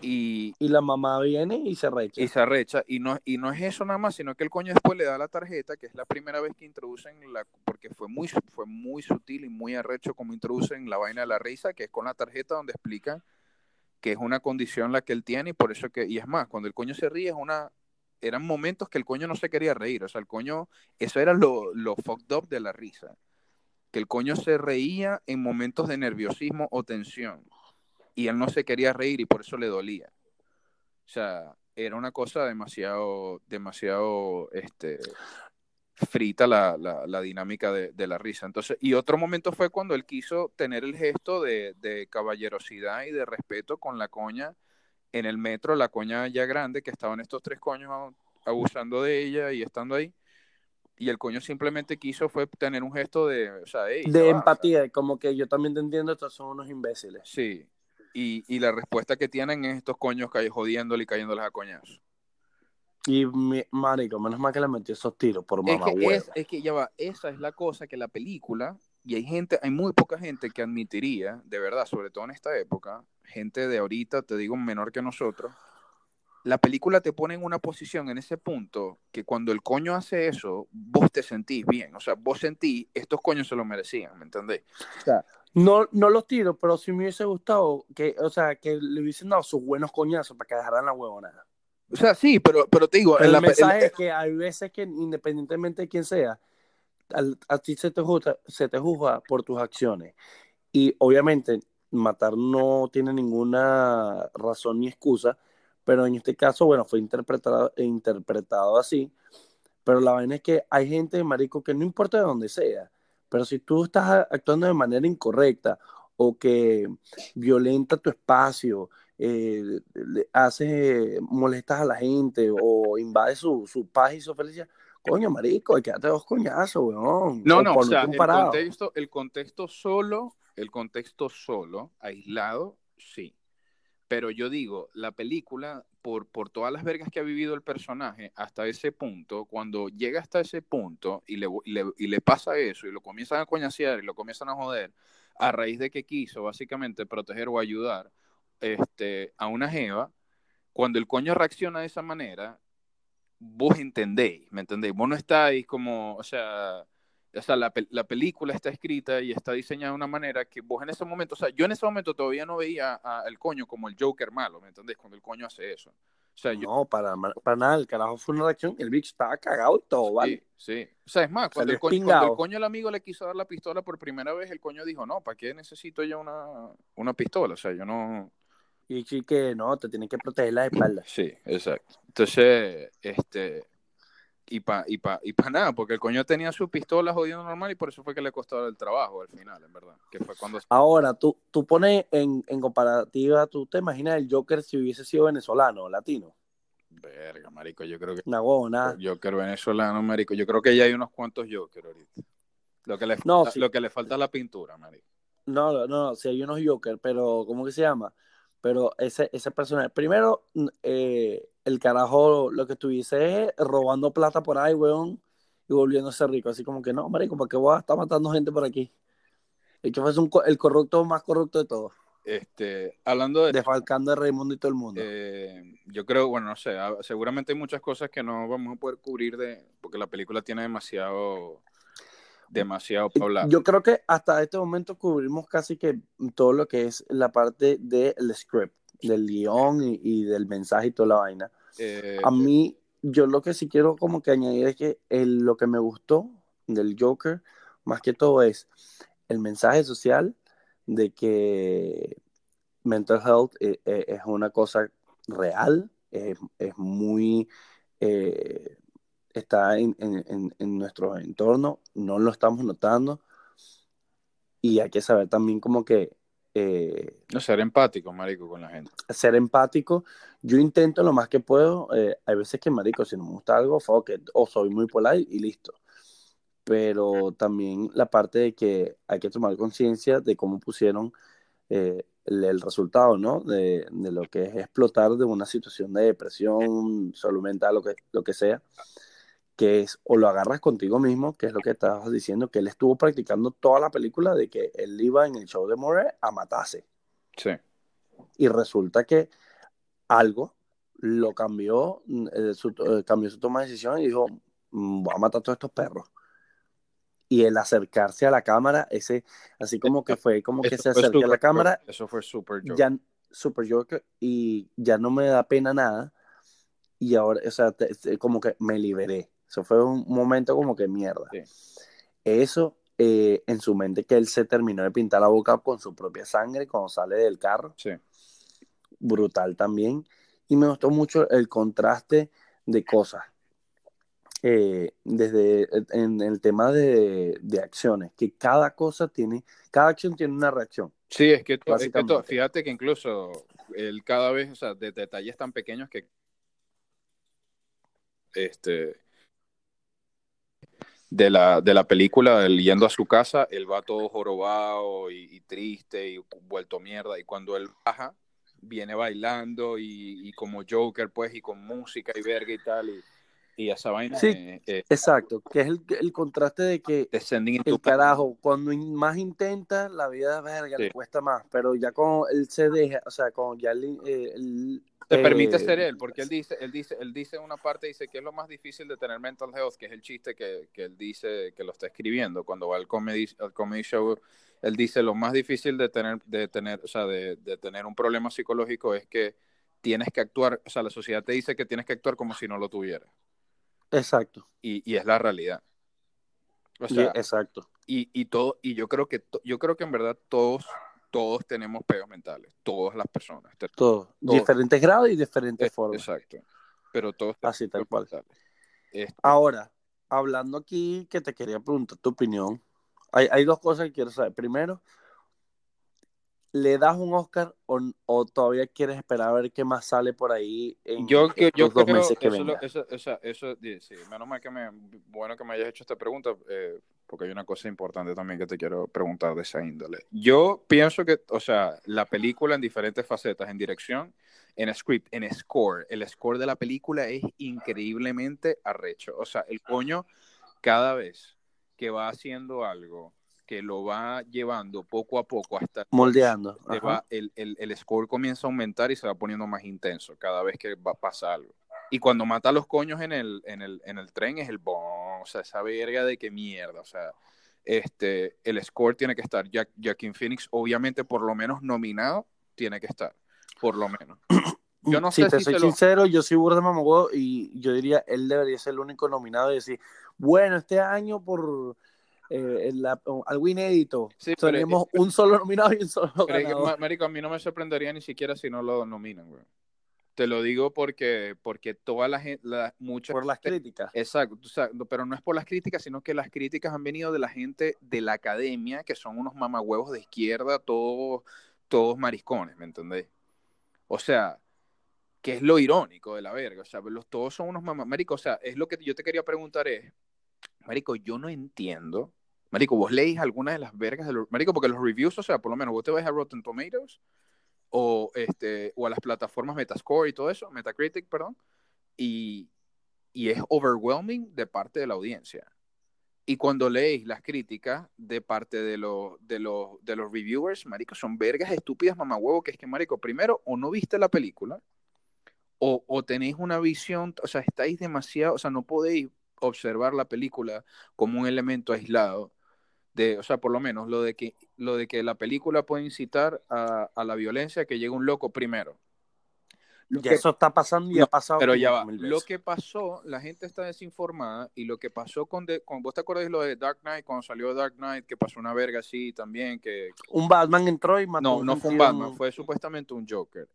[SPEAKER 2] Y,
[SPEAKER 1] y la mamá viene y se recha.
[SPEAKER 2] Y se recha. Y no, y no es eso nada más, sino que el coño después le da la tarjeta, que es la primera vez que introducen la. Porque fue muy, fue muy sutil y muy arrecho como introducen la vaina de la risa, que es con la tarjeta donde explican que es una condición la que él tiene y por eso que, y es más, cuando el coño se ríe es una, eran momentos que el coño no se quería reír, o sea, el coño, eso era lo, lo fucked up de la risa, que el coño se reía en momentos de nerviosismo o tensión y él no se quería reír y por eso le dolía. O sea, era una cosa demasiado, demasiado, este, frita la, la, dinámica de, de, la risa. Entonces, y otro momento fue cuando él quiso tener el gesto de, de, caballerosidad y de respeto con la coña en el metro, la coña ya grande, que estaban estos tres coños abusando de ella y estando ahí. Y el coño simplemente quiso fue tener un gesto de, o sea,
[SPEAKER 1] de empatía, como que yo también te entiendo, estos son unos imbéciles.
[SPEAKER 2] Sí, y, y la respuesta que tienen es estos coños jodiéndole y cayéndoles a coñazos.
[SPEAKER 1] Y marico, menos mal que le metió esos tiros por mamá
[SPEAKER 2] es que, es, es, que ya va, esa es la cosa que la película, y hay gente, hay muy poca gente que admitiría, de verdad, sobre todo en esta época, gente de ahorita, te digo, menor que nosotros, la película te pone en una posición en ese punto que cuando el coño hace eso, vos te sentís bien, o sea, vos sentís, estos coños se lo merecían, ¿me entendés?
[SPEAKER 1] O sea, no, no los tiro, pero sí me hubiese gustado que, o sea, que le hubiesen dado sus buenos coñazos para que dejaran la huevonada.
[SPEAKER 2] O sea, sí, pero, pero te digo...
[SPEAKER 1] El, la, mensaje es que hay veces que independientemente de quién sea, a, ti se te, juzga, se te juzga por tus acciones. Y obviamente matar no tiene ninguna razón ni excusa, pero en este caso, bueno, fue interpretado, interpretado así. Pero la vaina es que hay gente, marico, que no importa de dónde sea, pero si tú estás actuando de manera incorrecta o que violenta tu espacio, eh, hace, molestas a la gente o invade su, su paz y su felicidad, coño, marico, quédate dos coñazos, weón.
[SPEAKER 2] No, no, o sea, el contexto, el contexto solo, el contexto solo, aislado, sí. Pero yo digo, la película, por, por todas las vergas que ha vivido el personaje hasta ese punto, cuando llega hasta ese punto y le, y le pasa eso y lo comienzan a coñasear y lo comienzan a joder, a raíz de que quiso básicamente proteger o ayudar este, a una jeva, cuando el coño reacciona de esa manera, vos entendéis, ¿me entendéis? Vos no estáis como, o sea, o sea la, la, película está escrita y está diseñada de una manera que vos en ese momento, o sea, yo en ese momento todavía no veía al coño como el Joker malo, ¿me entendéis? Cuando el coño hace eso. O sea,
[SPEAKER 1] no, para, para nada, el carajo fue una reacción, el bicho estaba cagado y todo, ¿vale?
[SPEAKER 2] Sí, sí. O sea, es más, cuando el, coño, cuando el, coño, el amigo le quiso dar la pistola por primera vez, el coño dijo, no, ¿para qué necesito yo una, una pistola? O sea, yo no...
[SPEAKER 1] Y sí que no, te tienen que proteger la espalda.
[SPEAKER 2] Sí, exacto. Entonces, este, y para y pa, y pa nada, porque el coño tenía su pistola jodiendo normal y por eso fue que le costó el trabajo al final, en verdad. Que fue cuando...
[SPEAKER 1] Ahora, tú, tú pones en, en comparativa, tú te imaginas el Joker si hubiese sido venezolano, latino.
[SPEAKER 2] Verga, marico, yo creo que...
[SPEAKER 1] Una huevona.
[SPEAKER 2] Joker venezolano, marico. Yo creo que ya hay unos cuantos Joker ahorita. Lo que le, no, falta, lo que le falta es la pintura, marico.
[SPEAKER 1] No, no, no, sí hay unos Joker, pero ¿cómo que se llama? Pero ese, ese personaje, primero, eh, el carajo lo que estuviese es robando plata por ahí, weón, y volviéndose rico. Así como que no, marico, ¿por qué voy a estar matando gente por aquí? El que un, el corrupto más corrupto de todos.
[SPEAKER 2] Este, hablando de...
[SPEAKER 1] Defalcando a Raimundo y todo el mundo.
[SPEAKER 2] Eh, yo creo, bueno, no sé, seguramente hay muchas cosas que no vamos a poder cubrir de, porque la película tiene demasiado demasiado poblado.
[SPEAKER 1] Yo creo que hasta este momento cubrimos casi que todo lo que es la parte del script, del guion y, del mensaje y toda la vaina. Eh, a mí, yo lo que sí quiero como que añadir es que lo que me gustó del Joker, más que todo es el mensaje social de que mental health eh, eh, es, una cosa real, es, muy está en, en, en, nuestro entorno, no lo estamos notando y hay que saber también como que eh,
[SPEAKER 2] No ser empático, marico, con la gente.
[SPEAKER 1] ser empático. Yo intento lo más que puedo. eh, hay veces que, marico, si no me gusta algo, fuck it, o soy muy polite y listo. Pero también la parte de que hay que tomar conciencia de cómo pusieron eh, el, el resultado, ¿no? De, de lo que es explotar de una situación de depresión, salud mental, lo que, lo que sea, que es o lo agarras contigo mismo, que es lo que estabas diciendo, que él estuvo practicando toda la película de que él iba en el show de Murray a matarse.
[SPEAKER 2] Sí.
[SPEAKER 1] Y resulta que algo lo cambió, eh, su, eh, cambió su toma de decisión y dijo, "Mm, voy a matar a todos estos perros. Y el acercarse a la cámara, ese, así como que fue como que
[SPEAKER 2] Eso
[SPEAKER 1] se acerca a la cámara,
[SPEAKER 2] Eso fue super Joker.
[SPEAKER 1] ya super y ya no me da pena nada y ahora, o sea, te- te- como que me liberé. Eso fue un momento como que mierda.
[SPEAKER 2] Sí.
[SPEAKER 1] Eso eh, en su mente que él se terminó de pintar la boca con su propia sangre cuando sale del carro,
[SPEAKER 2] Sí.
[SPEAKER 1] brutal también. Y me gustó mucho el contraste de cosas. Eh, desde en el tema de, de acciones, que cada cosa tiene, cada acción tiene una reacción.
[SPEAKER 2] Sí, es que, es que to-
[SPEAKER 1] Básicamente.
[SPEAKER 2] fíjate que incluso él cada vez, o sea, de detalles tan pequeños que este de la, de la película, él yendo a su casa, él va todo jorobado y, triste y vuelto mierda. Y cuando él baja, viene bailando y, como Joker, pues, y con música y verga y tal. Y esa vaina
[SPEAKER 1] Sí.
[SPEAKER 2] eh, eh,
[SPEAKER 1] Exacto, que es el, el contraste de que el carajo, cuando más intenta, la vida verga le cuesta más, pero ya con él se deja, o sea, con ya él, eh, él,
[SPEAKER 2] te
[SPEAKER 1] eh,
[SPEAKER 2] permite ser él, porque él dice, él dice, él dice una parte, dice que es lo más difícil de tener mental health, que es el chiste que, que él dice que lo está escribiendo. Cuando va al comedy, al comedy show, él dice lo más difícil de tener, de tener, o sea, de, de tener un problema psicológico es que tienes que actuar, o sea, la sociedad te dice que tienes que actuar como si no lo tuvieras.
[SPEAKER 1] Exacto,
[SPEAKER 2] Y, y es la realidad. O
[SPEAKER 1] y- exacto,
[SPEAKER 2] y, y todo, y yo creo que yo creo que en verdad todos, todos tenemos peos mentales, todas las personas. Te-
[SPEAKER 1] todo,
[SPEAKER 2] todo.
[SPEAKER 1] diferentes grados y diferentes
[SPEAKER 2] Eh,
[SPEAKER 1] formas,
[SPEAKER 2] Exacto. Pero todos
[SPEAKER 1] así tal cual.
[SPEAKER 2] mentales. Este,
[SPEAKER 1] Ahora, hablando aquí, que te quería preguntar tu opinión, hay, hay dos cosas que quiero saber. Primero, ¿le das un Oscar o, o todavía quieres esperar a ver qué más sale por ahí en
[SPEAKER 2] yo,
[SPEAKER 1] estos dos
[SPEAKER 2] creo,
[SPEAKER 1] meses que
[SPEAKER 2] eso, eso, eso, eso- sí, menos mal que me, bueno que me hayas hecho esta pregunta, eh, porque hay una cosa importante también que te quiero preguntar de esa índole. Yo pienso que, o sea, la película en diferentes facetas, en dirección, en script, en score, el score de la película es increíblemente arrecho. O sea, el coño, cada vez que va haciendo algo, que lo va llevando poco a poco hasta
[SPEAKER 1] Moldeando.
[SPEAKER 2] te va- el, el, el score comienza a aumentar y se va poniendo más intenso cada vez que va, pasa algo. Y cuando mata a los coños en el, en el, en el tren es el bon, o sea, esa verga de qué mierda, o sea, este, el score tiene que estar, Jack, Joaquin Phoenix obviamente por lo menos nominado tiene que estar, por lo menos. Yo no
[SPEAKER 1] si
[SPEAKER 2] sé
[SPEAKER 1] te
[SPEAKER 2] si
[SPEAKER 1] soy
[SPEAKER 2] lo-
[SPEAKER 1] sincero, yo soy burda mamagüevo y yo diría, él debería ser el único nominado y decir, bueno, este año por eh, la- algo inédito,
[SPEAKER 2] Sí,
[SPEAKER 1] tenemos un solo nominado y un solo
[SPEAKER 2] que,
[SPEAKER 1] ganador.
[SPEAKER 2] ma- marico, a mí no me sorprendería ni siquiera si no lo nominan, güey. Te lo digo porque, porque toda la gente, la, mucha
[SPEAKER 1] por las críticas.
[SPEAKER 2] Exacto, o sea, pero no es por las críticas, sino que las críticas han venido de la gente de la academia, que son unos mamahuevos de izquierda, todos, todos mariscones, ¿me entendés? O sea, que es lo irónico de la verga, o sea, los, todos son unos mamá, marico, o sea, es lo que yo te quería preguntar es, marico, yo no entiendo, marico, vos leís algunas de las vergas de marico, porque los reviews, o sea, por lo menos vos te vas a Rotten Tomatoes o, este, o a las plataformas Metascore y todo eso, Metacritic, perdón, y, y es overwhelming de parte de la audiencia. Y cuando leéis las críticas de parte de, los de, los de los reviewers, marico, son vergas estúpidas mamahuevo, que es que, marico, primero, o no viste la película, o, o tenéis una visión, o sea, estáis demasiado, o sea, no podéis observar la película como un elemento aislado de, o sea, por lo menos lo de que, lo de que la película puede incitar a, a la violencia, que llega un loco primero. Lo
[SPEAKER 1] Ya
[SPEAKER 2] que-
[SPEAKER 1] eso está pasando y
[SPEAKER 2] no,
[SPEAKER 1] ha pasado.
[SPEAKER 2] pero ya va, lo que pasó, la gente está desinformada y lo que pasó con, de, con vos te acuerdas de lo de Dark Knight, cuando salió Dark Knight, que pasó una verga así también, que
[SPEAKER 1] Un Batman entró y mató
[SPEAKER 2] no, no fue un Batman, fue supuestamente un Joker,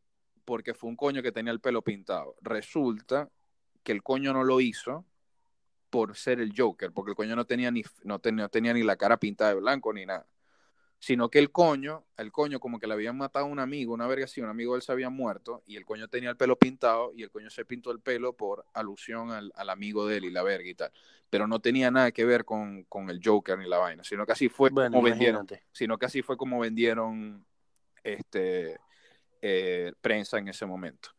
[SPEAKER 2] porque fue un coño que tenía el pelo pintado. Resulta que el coño no lo hizo por ser el Joker, porque el coño no tenía ni, no tenía, no tenía ni la cara pintada de blanco ni nada. sino que el coño, el coño como que le habían matado a un amigo, una verga así, un amigo de él se había muerto y el coño tenía el pelo pintado y el coño se pintó el pelo por alusión al, amigo de él y la verga y tal. Pero no tenía nada que ver con, el Joker ni la vaina, sino que así fue como vendieron, sino que así fue como vendieron este eh, prensa en ese momento.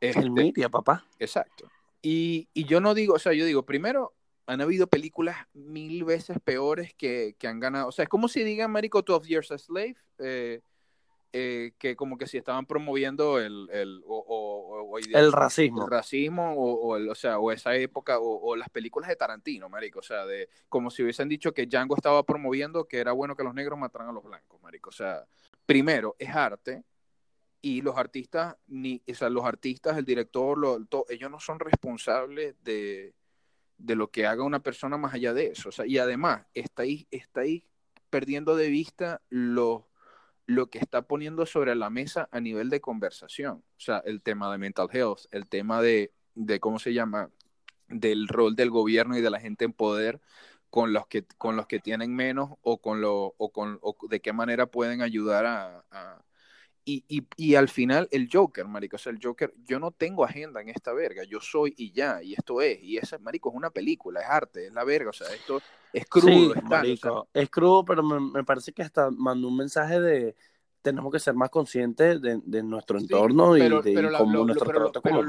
[SPEAKER 1] el este, media, papá.
[SPEAKER 2] Exacto. Y, y yo no digo, o sea, yo digo, primero, han habido películas mil veces peores que, han ganado. O sea, es como si digan Marico 12 Years a Slave, eh, eh, que como que si estaban promoviendo el, el, o,
[SPEAKER 1] el racismo.
[SPEAKER 2] El racismo, o, o, sea, o esa época, o, las películas de Tarantino, Marico. O sea, de como si hubiesen dicho que Django estaba promoviendo que era bueno que los negros mataran a los blancos, Marico. O sea, primero, es arte. Y los artistas, ni, o sea, los artistas, el director, ellos no son responsables de, de lo que haga una persona más allá de eso. O sea, y además, estáis, estáis perdiendo de vista lo, lo que está poniendo sobre la mesa a nivel de conversación. O sea, el tema de mental health, el tema de, de ¿cómo se llama? del rol del gobierno y de la gente en poder con los que, con los que tienen menos o, con lo, o, con, o de qué manera pueden ayudar a, y, y, y, al final el Joker, marico, o sea, el Joker, yo no tengo agenda en esta verga, yo soy y ya, y esto es, y ese, marico, es una película, es arte, es la verga, o sea, esto es crudo. es,
[SPEAKER 1] marico, es crudo, pero me, parece que hasta mandó un mensaje de tenemos que ser más conscientes de, de nuestro entorno y de cómo nuestro trato como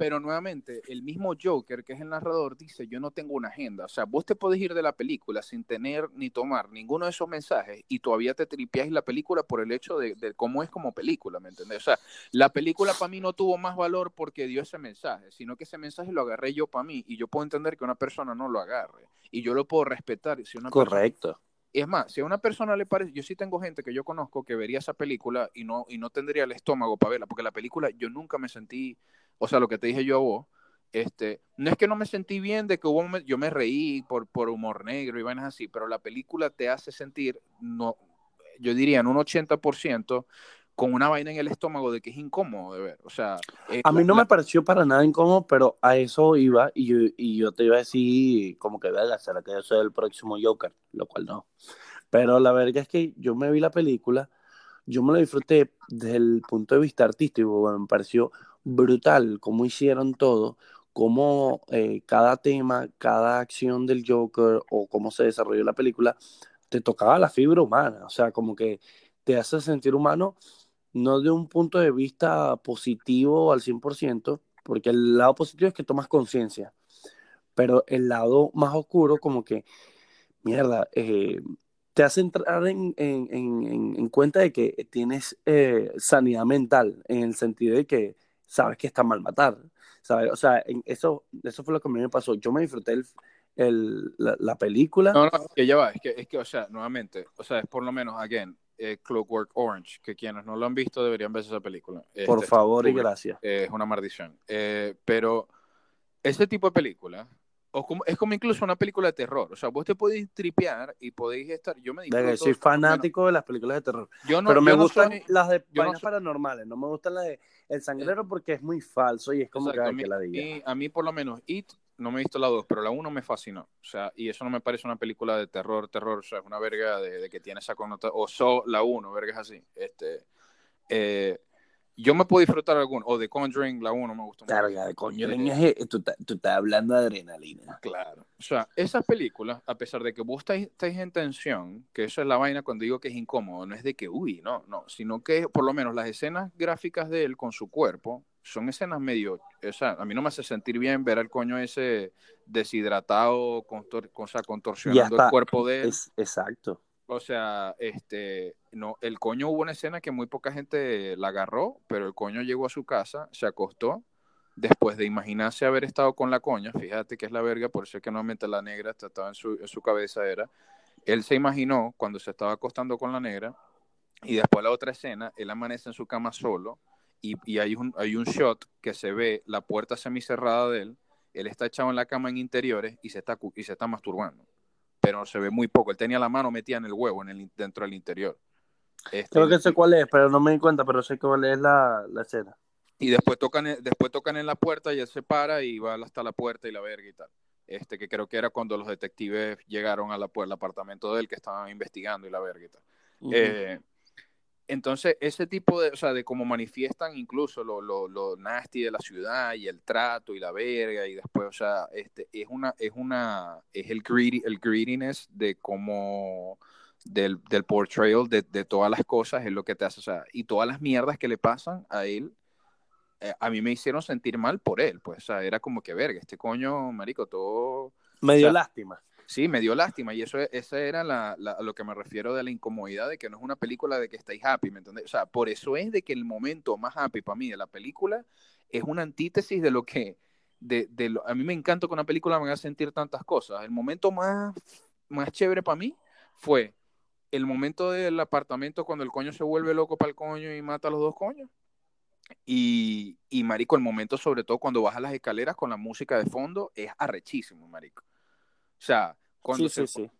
[SPEAKER 2] pero nuevamente, el mismo Joker, que es el narrador, dice, yo no tengo una agenda. O sea, vos te podés ir de la película sin tener ni tomar ninguno de esos mensajes y todavía te tripeáis la película por el hecho de, cómo es como película, ¿me entendés? O sea, la película para mí no tuvo más valor porque dio ese mensaje, sino que ese mensaje lo agarré yo para mí y yo puedo entender que una persona no lo agarre y yo lo puedo respetar. Si una
[SPEAKER 1] Correcto.
[SPEAKER 2] Es más, si a una persona le parece, yo sí tengo gente que yo conozco que vería esa película y no, y no tendría el estómago para verla, porque la película yo nunca me sentí o sea, lo que te dije yo a vos, este, no es que no me sentí bien de que hubo, yo me reí por, por humor negro y vainas así, pero la película te hace sentir, no, yo diría en un 80%, con una vaina en el estómago de que es incómodo de ver. O sea,
[SPEAKER 1] a mí no me pareció para nada incómodo, pero a eso iba y yo, y yo te iba a decir como que vea, será que yo soy el próximo Joker, lo cual no. Pero la verdad es que yo me vi la película, yo me la disfruté desde el punto de vista artístico, me pareció brutal cómo hicieron todo, cómo eh, cada tema, cada acción del Joker o cómo se desarrolló la película, te tocaba la fibra humana, o sea, como que te hace sentir humano no de un punto de vista positivo al 100%, porque el lado positivo es que tomas conciencia, pero el lado más oscuro como que, mierda, eh, te hace entrar en, cuenta de que tienes eh, sanidad mental, en el sentido de que sabes que está mal matar, ¿sabes? O sea, eso, eso fue lo que a mí me pasó. Yo me disfruté el, la, película.
[SPEAKER 2] No, no, que ya va, es que, es que, o sea, nuevamente, o sea, es por lo menos, again, eh, Clockwork Orange, que quienes no lo han visto deberían ver esa película.
[SPEAKER 1] Por este, favor y gracias.
[SPEAKER 2] es una maldición. Eh, pero ese tipo de película es como incluso una película de terror. O sea, vos te podéis tripear y podéis estar. Yo me
[SPEAKER 1] digo. Soy fanático de las películas de terror. Yo no, pero me gustan las de vainas paranormales. No me gustan las de El Sangrero porque es muy falso y es como que, la diga.
[SPEAKER 2] A mí, por lo menos, It, no me he visto la 2, pero la 1 me fascinó. O sea, y eso no me parece una película de terror, terror. O sea, es una verga de, que tiene esa connotación. O so, la 1, vergas así. Este. Eh, yo me puedo disfrutar alguno, o de Conjuring, la 1 me gustó
[SPEAKER 1] mucho. Carga, de Conjuring es, tú, tú, estás hablando de adrenalina.
[SPEAKER 2] Claro. O sea, esas películas, a pesar de que vos estáis, en tensión, que eso es la vaina cuando digo que es incómodo, no es de que, uy, no, no, sino que por lo menos las escenas gráficas de él con su cuerpo son escenas medio, o sea, a mí no me hace sentir bien ver al coño ese deshidratado, contor, o sea, contorsionando el cuerpo de él.
[SPEAKER 1] Es, exacto.
[SPEAKER 2] O sea, este, no, el coño hubo una escena que muy poca gente la agarró, pero el coño llegó a su casa, se acostó, después de imaginarse haber estado con la coña, fíjate que es la verga, por eso es que normalmente la negra estaba en su, en su cabeza era, él se imaginó cuando se estaba acostando con la negra, y después la otra escena, él amanece en su cama solo, y, y hay, un, hay un shot que se ve la puerta semicerrada de él, él está echado en la cama en interiores y se está, y se está masturbando pero se ve muy poco. Él tenía la mano metida en el huevo, en el, dentro del interior.
[SPEAKER 1] Este, Creo que sé cuál es, pero no me di cuenta, pero sé cuál es la, la escena.
[SPEAKER 2] Y después tocan, después tocan en la puerta y él se para y va hasta la puerta y la verga y tal. Este, que creo que era cuando los detectives llegaron a la, al apartamento de él que estaban investigando y la verga y tal. Eh, entonces, ese tipo de, o sea, de cómo manifiestan incluso lo, lo, lo, nasty de la ciudad y el trato y la verga y después, o sea, este, es una, es una, es el greedy, el greediness de cómo, del, del portrayal de, de, todas las cosas es lo que te hace, o sea, y todas las mierdas que le pasan a él, eh, a mí me hicieron sentir mal por él, pues, o sea, era como que, verga, este coño, marico, todo...
[SPEAKER 1] Me dio lástima
[SPEAKER 2] sí, me dio lástima y eso esa era la, a lo que me refiero de la incomodidad de que no es una película de que estáis happy, ¿me entiendes? O sea, por eso es de que el momento más happy para mí de la película es una antítesis de lo que, de, de a mí me encanta que una película me haga sentir tantas cosas. El momento más, más chévere para mí fue el momento del apartamento cuando el coño se vuelve loco para el coño y mata a los dos coños. Y, y, marico, el momento sobre todo cuando baja las escaleras con la música de fondo es arrechísimo, marico. O sea, cuando,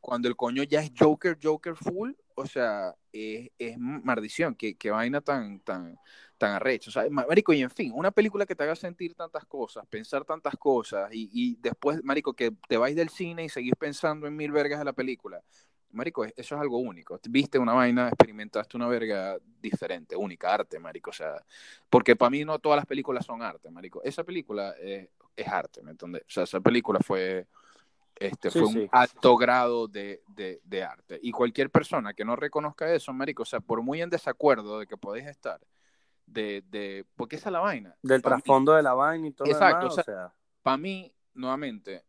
[SPEAKER 2] cuando el coño ya es Joker, Joker full, o sea, es, es maldición, que, que, vaina tan, tan, tan arrecho. O sea, marico, y en fin, una película que te haga sentir tantas cosas, pensar tantas cosas, y, y después, marico, que te vais del cine y seguís pensando en mil vergas de la película. Marico, eso es algo único. Viste una vaina, experimentaste una verga diferente, única, arte, marico. O sea, porque para mí no todas las películas son arte, marico. Esa película es, es arte, ¿me entiendes? O sea, esa película fue este, fue un alto grado de, de, arte. Y cualquier persona que no reconozca eso, marico, o sea, por muy en desacuerdo de que podéis estar, de, de porque esa es la vaina.
[SPEAKER 1] Del trasfondo de la vaina y todo Exacto, o sea,
[SPEAKER 2] para mí, nuevamente,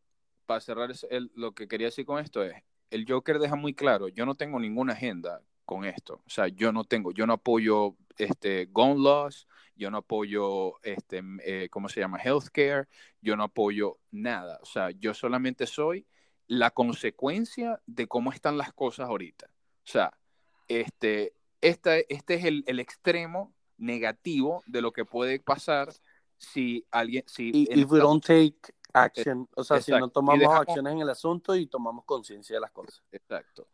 [SPEAKER 2] para cerrar el, lo que quería decir con esto es, el Joker deja muy claro, yo no tengo ninguna agenda con esto. O sea, yo no tengo, yo no apoyo este, gun laws, yo no apoyo, este, eh, ¿cómo se llama? Healthcare, yo no apoyo nada. O sea, yo solamente soy la consecuencia de cómo están las cosas ahorita. O sea, este, este es el, el extremo negativo de lo que puede pasar si alguien... Si
[SPEAKER 1] if we don't take action, o sea, si no tomamos acciones en el asunto y tomamos conciencia de las cosas.
[SPEAKER 2] Exacto.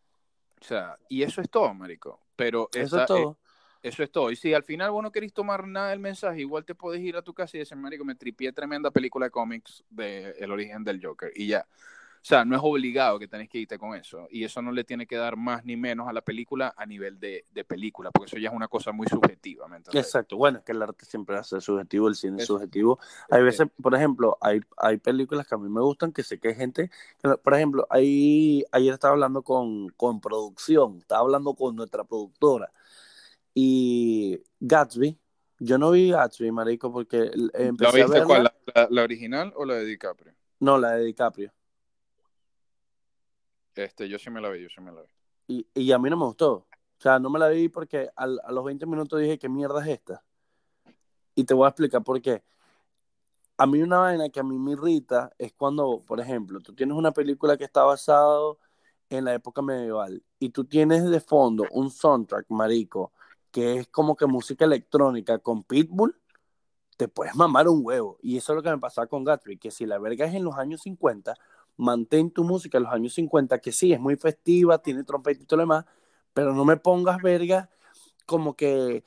[SPEAKER 2] O sea, y eso es todo, marico. Pero
[SPEAKER 1] eso es todo.
[SPEAKER 2] eso es todo. Y si al final vos no querés tomar nada del mensaje, igual te puedes ir a tu casa y decir, marico, me tripié tremenda película de cómics de El origen del Joker. Y ya. O sea, no es obligado que tenés que irte con eso. Y eso no le tiene que dar más ni menos a la película a nivel de, de película, porque eso ya es una cosa muy subjetiva.
[SPEAKER 1] Exacto. Bueno, es que el arte siempre hace subjetivo, el cine es subjetivo. Hay veces, por ejemplo, hay, hay películas que a mí me gustan, que sé que hay gente, por ejemplo, ahí, ayer estaba hablando con, con producción, estaba hablando con nuestra productora. Y Gatsby, yo no vi Gatsby, marico, porque
[SPEAKER 2] empecé ¿La viste cuál? ¿La, original o la de DiCaprio?
[SPEAKER 1] No, la de DiCaprio.
[SPEAKER 2] Este, yo sí me la vi, yo sí me la vi.
[SPEAKER 1] Y, y a mí no me gustó. O sea, no me la vi porque a los 20 minutos dije, ¿qué mierda es esta? Y te voy a explicar por qué. A mí una vaina que a mí me irrita es cuando, por ejemplo, tú tienes una película que está basado en la época medieval y tú tienes de fondo un soundtrack, marico, que es como que música electrónica con Pitbull, te puedes mamar un huevo. Y eso es lo que me pasaba con Gatsby, que si la verga es en los años 50, mantén tu música en los años 50, que sí, es muy festiva, tiene trompeta y todo lo demás, pero no me pongas verga como que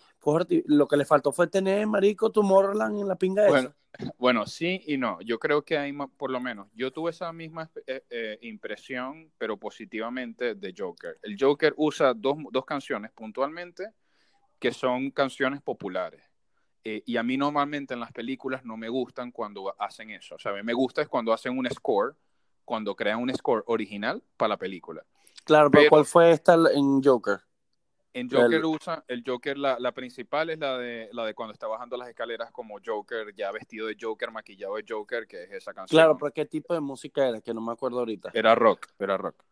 [SPEAKER 1] lo que le faltó fue tener, marico, Tomorrowland en la pinga
[SPEAKER 2] bueno, Bueno, sí y no. Yo creo que hay, por lo menos, yo tuve esa misma eh, eh, impresión, pero positivamente, de Joker. El Joker usa dos, dos canciones puntualmente que son canciones populares. Eh, y a mí normalmente en las películas no me gustan cuando hacen eso. O sea, a mí me gusta es cuando hacen un score cuando crean un score original para la película.
[SPEAKER 1] Claro, pero, ¿cuál fue esta en Joker?
[SPEAKER 2] En Joker el... usa, el Joker, la, la, principal es la de la de cuando está bajando las escaleras como Joker, ya vestido de Joker, maquillado de Joker, que es esa canción.
[SPEAKER 1] Claro, pero ¿qué tipo de música era? Que no me acuerdo ahorita.
[SPEAKER 2] Era rock, era rock.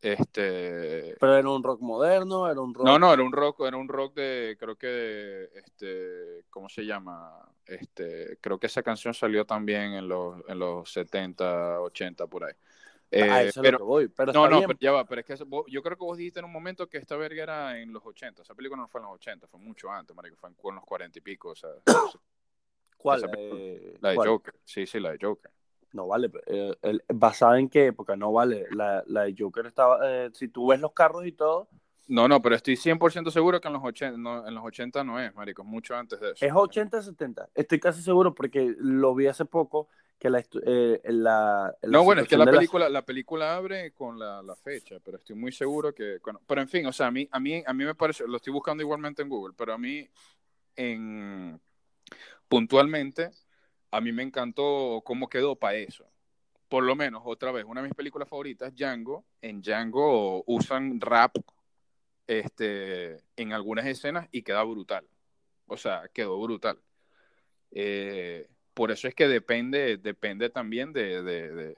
[SPEAKER 2] Este.
[SPEAKER 1] Pero era un rock moderno, era un rock.
[SPEAKER 2] No, no, era un rock, era un rock de, creo que, este, ¿cómo se llama? Este, creo que esa canción salió también en los, en los 70, 80 por ahí.
[SPEAKER 1] ah, eh, eso pero, es lo que voy. Pero
[SPEAKER 2] no,
[SPEAKER 1] no,
[SPEAKER 2] pero ya va, pero es que yo creo que vos dijiste en un momento que esta verga era en los 80. Esa película no fue en los 80, fue mucho antes, marico, fue en los 40 y pico. O sea,
[SPEAKER 1] ¿Cuál?
[SPEAKER 2] la de Joker. Sí, sí, la de Joker.
[SPEAKER 1] No vale, eh, ¿basada en qué época? No vale. La, la de Joker estaba. Eh, si tú ves los carros y todo.
[SPEAKER 2] No, no, pero estoy 100% seguro que en los, 80, no, en los 80 no es, marico, mucho antes de eso.
[SPEAKER 1] Es 80, 70. Estoy casi seguro porque lo vi hace poco que la, eh, la,
[SPEAKER 2] no, bueno, es que la película, la... película abre con la, la, fecha, pero estoy muy seguro que, pero en fin, o sea, a mí, a mí, a mí me parece, lo estoy buscando igualmente en Google, pero a mí, en, puntualmente, a mí me encantó cómo quedó para eso. Por lo menos, otra vez, una de mis películas favoritas, Django. En Django usan rap este, en algunas escenas y queda brutal. O sea, quedó brutal. Eh, por eso es que depende, depende también de, de,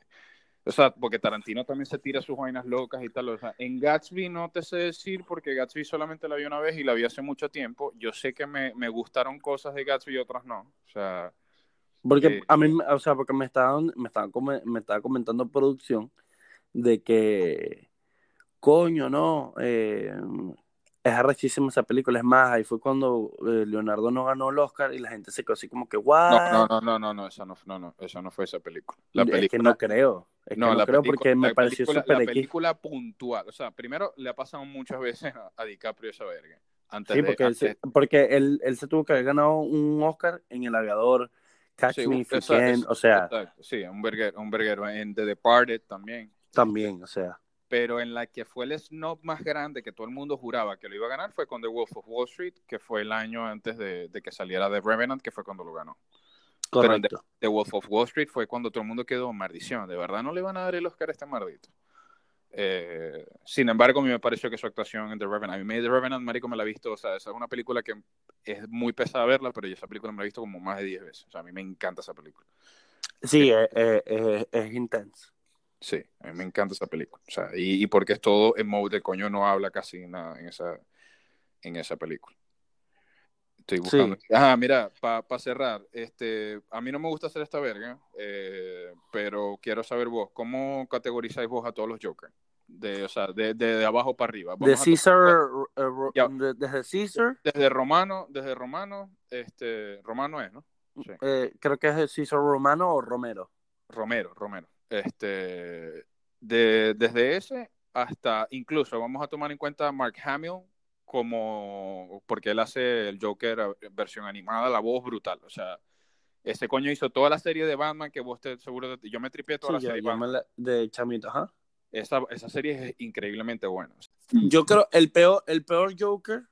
[SPEAKER 2] o sea, porque Tarantino también se tira sus vainas locas y tal. O sea, en Gatsby no te sé decir porque Gatsby solamente la vi una vez y la vi hace mucho tiempo. Yo sé que me, me gustaron cosas de Gatsby y otras no. O sea.
[SPEAKER 1] Porque eh, a mí, o sea, porque me estaban, me estaban, me estaba comentando producción de que, coño, ¿no? Eh, es arrechísima esa película. Es más, ahí fue cuando eh, Leonardo no ganó el Oscar y la gente se quedó así como que, guau.
[SPEAKER 2] No, no, no, no, no, esa no, no, no, esa no fue esa película. La película...
[SPEAKER 1] Es que no creo. Es que no, no creo porque me pareció
[SPEAKER 2] súper La película puntual. O sea, primero le ha pasado muchas veces a, DiCaprio esa verga. Antes
[SPEAKER 1] sí, porque, él, se, porque él, él, se tuvo que haber ganado un Oscar en El Aviador, Catch Me If You Can, o sea.
[SPEAKER 2] Exacto, sí, un verguero, un verguero en The Departed también.
[SPEAKER 1] También, o sea
[SPEAKER 2] pero en la que fue el snob más grande que todo el mundo juraba que lo iba a ganar fue con The Wolf of Wall Street, que fue el año antes de, que saliera The Revenant, que fue cuando lo ganó.
[SPEAKER 1] Correcto. Pero
[SPEAKER 2] The, Wolf of Wall Street fue cuando todo el mundo quedó maldición. De verdad no le van a dar el Oscar a este maldito. Eh, sin embargo, a mí me pareció que su actuación en The Revenant, a mí The Revenant, marico, me la he visto, o sea, esa es una película que es muy pesada verla, pero yo esa película me la he visto como más de 10 veces. O sea, a mí me encanta esa película.
[SPEAKER 1] Sí, es, es, es intenso.
[SPEAKER 2] Sí, a mí me encanta esa película. O sea, y, porque es todo en mode de coño, no habla casi nada en esa, en esa película. Estoy buscando. Ajá, mira, para cerrar, este, a mí no me gusta hacer esta verga, eh, pero quiero saber vos, ¿cómo categorizáis vos a todos los Jokers? De, o sea, de, de, abajo para arriba.
[SPEAKER 1] de Caesar, eh, desde Caesar.
[SPEAKER 2] Desde Romano, desde Romano, este, Romano es, ¿no?
[SPEAKER 1] Sí. Eh, creo que es de Caesar Romano o Romero.
[SPEAKER 2] Romero, Romero. Este, de, desde ese hasta incluso vamos a tomar en cuenta a Mark Hamill como porque él hace el Joker versión animada, la voz brutal, o sea, ese coño hizo toda la serie de Batman que vos estés seguro de yo me tripié toda la serie
[SPEAKER 1] de Chamito, ajá.
[SPEAKER 2] Esa, esa serie es increíblemente buena.
[SPEAKER 1] Yo creo el peor el peor Joker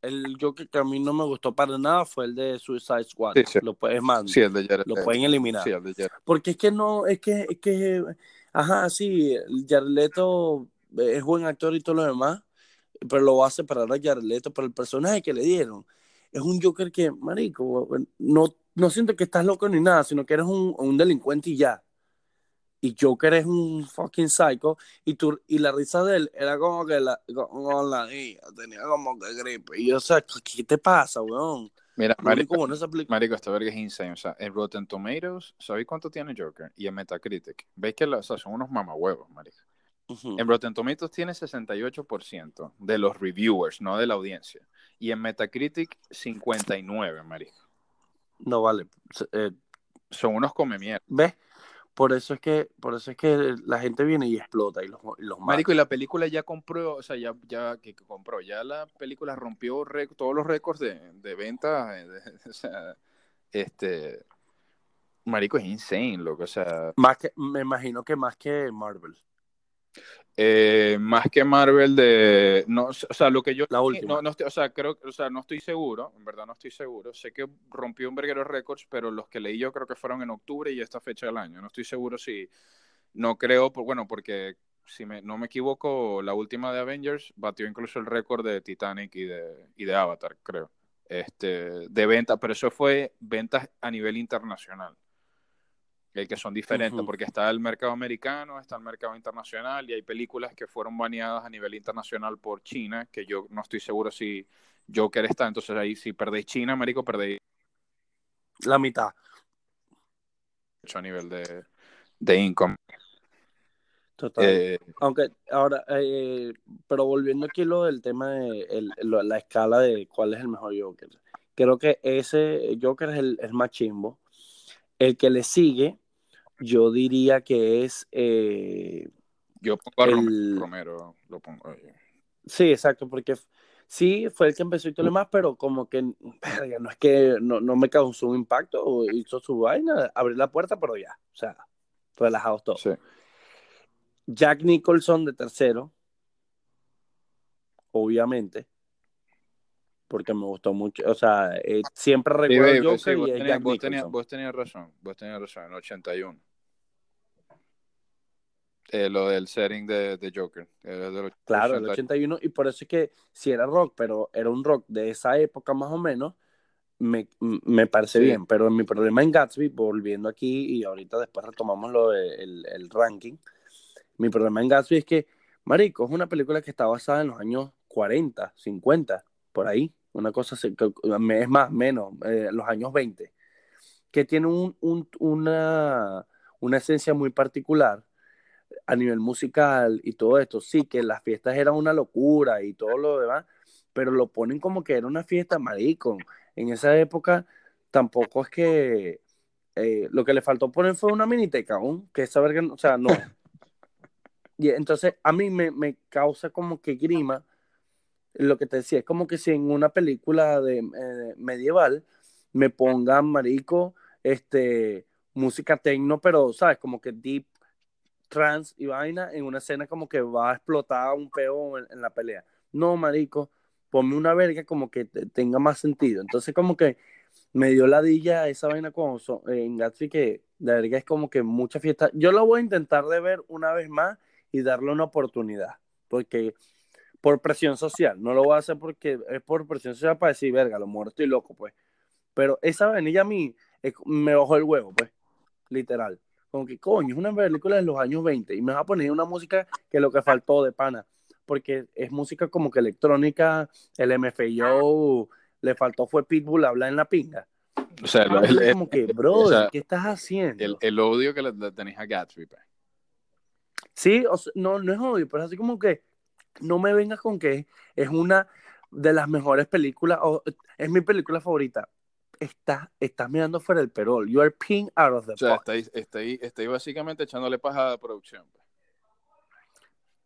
[SPEAKER 1] el Joker que a mí no me gustó para nada fue el de Suicide Squad. Lo puedes mandar.
[SPEAKER 2] Sí, el de Jared,
[SPEAKER 1] Lo pueden eliminar.
[SPEAKER 2] Sí, el de.
[SPEAKER 1] Porque es que no, es que, es que, ajá, sí, Jared Leto es buen actor y todo lo demás, pero lo va a separar a Jared Leto, pero el personaje que le dieron es un Joker que, marico, no, no siento que estás loco ni nada, sino que eres un, un delincuente y ya y Joker es un fucking psycho y tú, y la risa de él era como que la, como la tenía como que gripe y yo o sea ¿qué te pasa weón?
[SPEAKER 2] Mira, marico, marico, esta verga es insane, o sea, en Rotten Tomatoes, ¿sabéis cuánto tiene Joker? Y en Metacritic, ¿veis que o sea, son unos mamahuevos, marico? En Rotten Tomatoes tiene 68% de los reviewers, no de la audiencia. Y en Metacritic, 59, marico.
[SPEAKER 1] No vale. Eh,
[SPEAKER 2] son unos come mierda.
[SPEAKER 1] ¿Ves? Por eso es que, por eso es que la gente viene y explota y los, y los
[SPEAKER 2] Marico, y la película ya compró, o sea, ya, ya que compró, ya la película rompió todos los récords de, de venta, eh, o sea, este, Marico es insane, loco, o sea.
[SPEAKER 1] Más que, me imagino que más que Marvel.
[SPEAKER 2] Eh, más que Marvel de no o sea lo que yo
[SPEAKER 1] la última.
[SPEAKER 2] no, no o sea creo o sea no estoy seguro en verdad no estoy seguro. Sé que rompió un verguero récords pero los que leí yo creo que fueron en octubre y esta fecha del año. No estoy seguro si no creo bueno porque si me, no me equivoco la última de Avengers batió incluso el récord de Titanic y de y de Avatar creo este de venta pero eso fue ventas a nivel internacional que son diferentes, porque está el mercado americano, está el mercado internacional y hay películas que fueron baneadas a nivel internacional por China, que yo no estoy seguro si Joker está, entonces ahí si perdéis China, Américo, perdéis
[SPEAKER 1] la mitad.
[SPEAKER 2] A nivel de, de income.
[SPEAKER 1] Total. Eh, Aunque ahora, eh, pero volviendo aquí lo del tema de la escala de cuál es el mejor Joker. Creo que ese Joker es el, el más chimbo. El que le sigue yo diría que es... Eh,
[SPEAKER 2] yo pongo a Romero, lo pongo.
[SPEAKER 1] Sí, exacto, porque Sí, fue el que empezó y todo lo demás, pero como que no es que no, no me causó un impacto, hizo su vaina, abrir la puerta, pero ya, o sea, relajados todos.
[SPEAKER 2] Sí.
[SPEAKER 1] Jack Nicholson de tercero, obviamente, porque me gustó mucho, o sea, eh, siempre recuerdo
[SPEAKER 2] baby,
[SPEAKER 1] a Joker
[SPEAKER 2] sí,
[SPEAKER 1] y
[SPEAKER 2] vos,
[SPEAKER 1] es
[SPEAKER 2] tenías,
[SPEAKER 1] Jack
[SPEAKER 2] vos, tenías, vos tenías razón, vos tenías razón, en 81. Eh, lo del setting de, de Joker.
[SPEAKER 1] Claro, el
[SPEAKER 2] 80.
[SPEAKER 1] 81, y por eso es que si era rock, pero era un rock de esa época más o menos, me, me parece
[SPEAKER 2] Sí.
[SPEAKER 1] bien. Pero mi problema en Gatsby, volviendo aquí, y ahorita después retomamos lo de- el, el ranking, mi problema en Gatsby es que, Marico, es una película que está basada en los años 40, 50, por ahí, una cosa así, que- es más, menos, eh, los años 20, que tiene un- un- una, una esencia muy particular a nivel musical y todo esto, sí, que las fiestas eran una locura y todo lo demás, pero lo ponen como que era una fiesta, marico. En esa época tampoco es que eh, lo que le faltó poner fue una miniteca, ¿no? que esa verga, o sea, no. Y entonces a mí me, me causa como que grima lo que te decía, es como que si en una película de eh, medieval me pongan, marico, este, música techno, pero, ¿sabes? Como que deep trans y vaina en una escena como que va a explotar un peo en, la pelea. No, marico, ponme una verga como que te- tenga más sentido. Entonces como que me dio ladilla esa vaina con, so- en Gatsby que la verga es como que mucha fiesta. Yo lo voy a intentar de ver una vez más y darle una oportunidad, porque por presión social, no lo voy a hacer porque es por presión social para decir, verga, lo muero, estoy loco, pues. Pero esa vainilla a mí me bajó el huevo, pues, literal. Como que, coño, es una película de los años 20 y me va a poner una música que lo que faltó de pana, porque es música como que electrónica, el MFAO, le faltó fue Pitbull hablar en la pinga.
[SPEAKER 2] O sea,
[SPEAKER 1] Ah,
[SPEAKER 2] el, el-
[SPEAKER 1] como que, bro,
[SPEAKER 2] o sea,
[SPEAKER 1] ¿qué estás haciendo?
[SPEAKER 2] el- el odio que le, le tenés a Gatsby. pues.
[SPEAKER 1] Sí, o sea, no, no es obvio, pero así como que no me vengas con que es una de las mejores películas, o es mi película favorita. Estás, estás mirando fuera del perol. You are peeing out of the
[SPEAKER 2] O sea, estáis, estáis, estáis básicamente echándole paja a la producción. pues.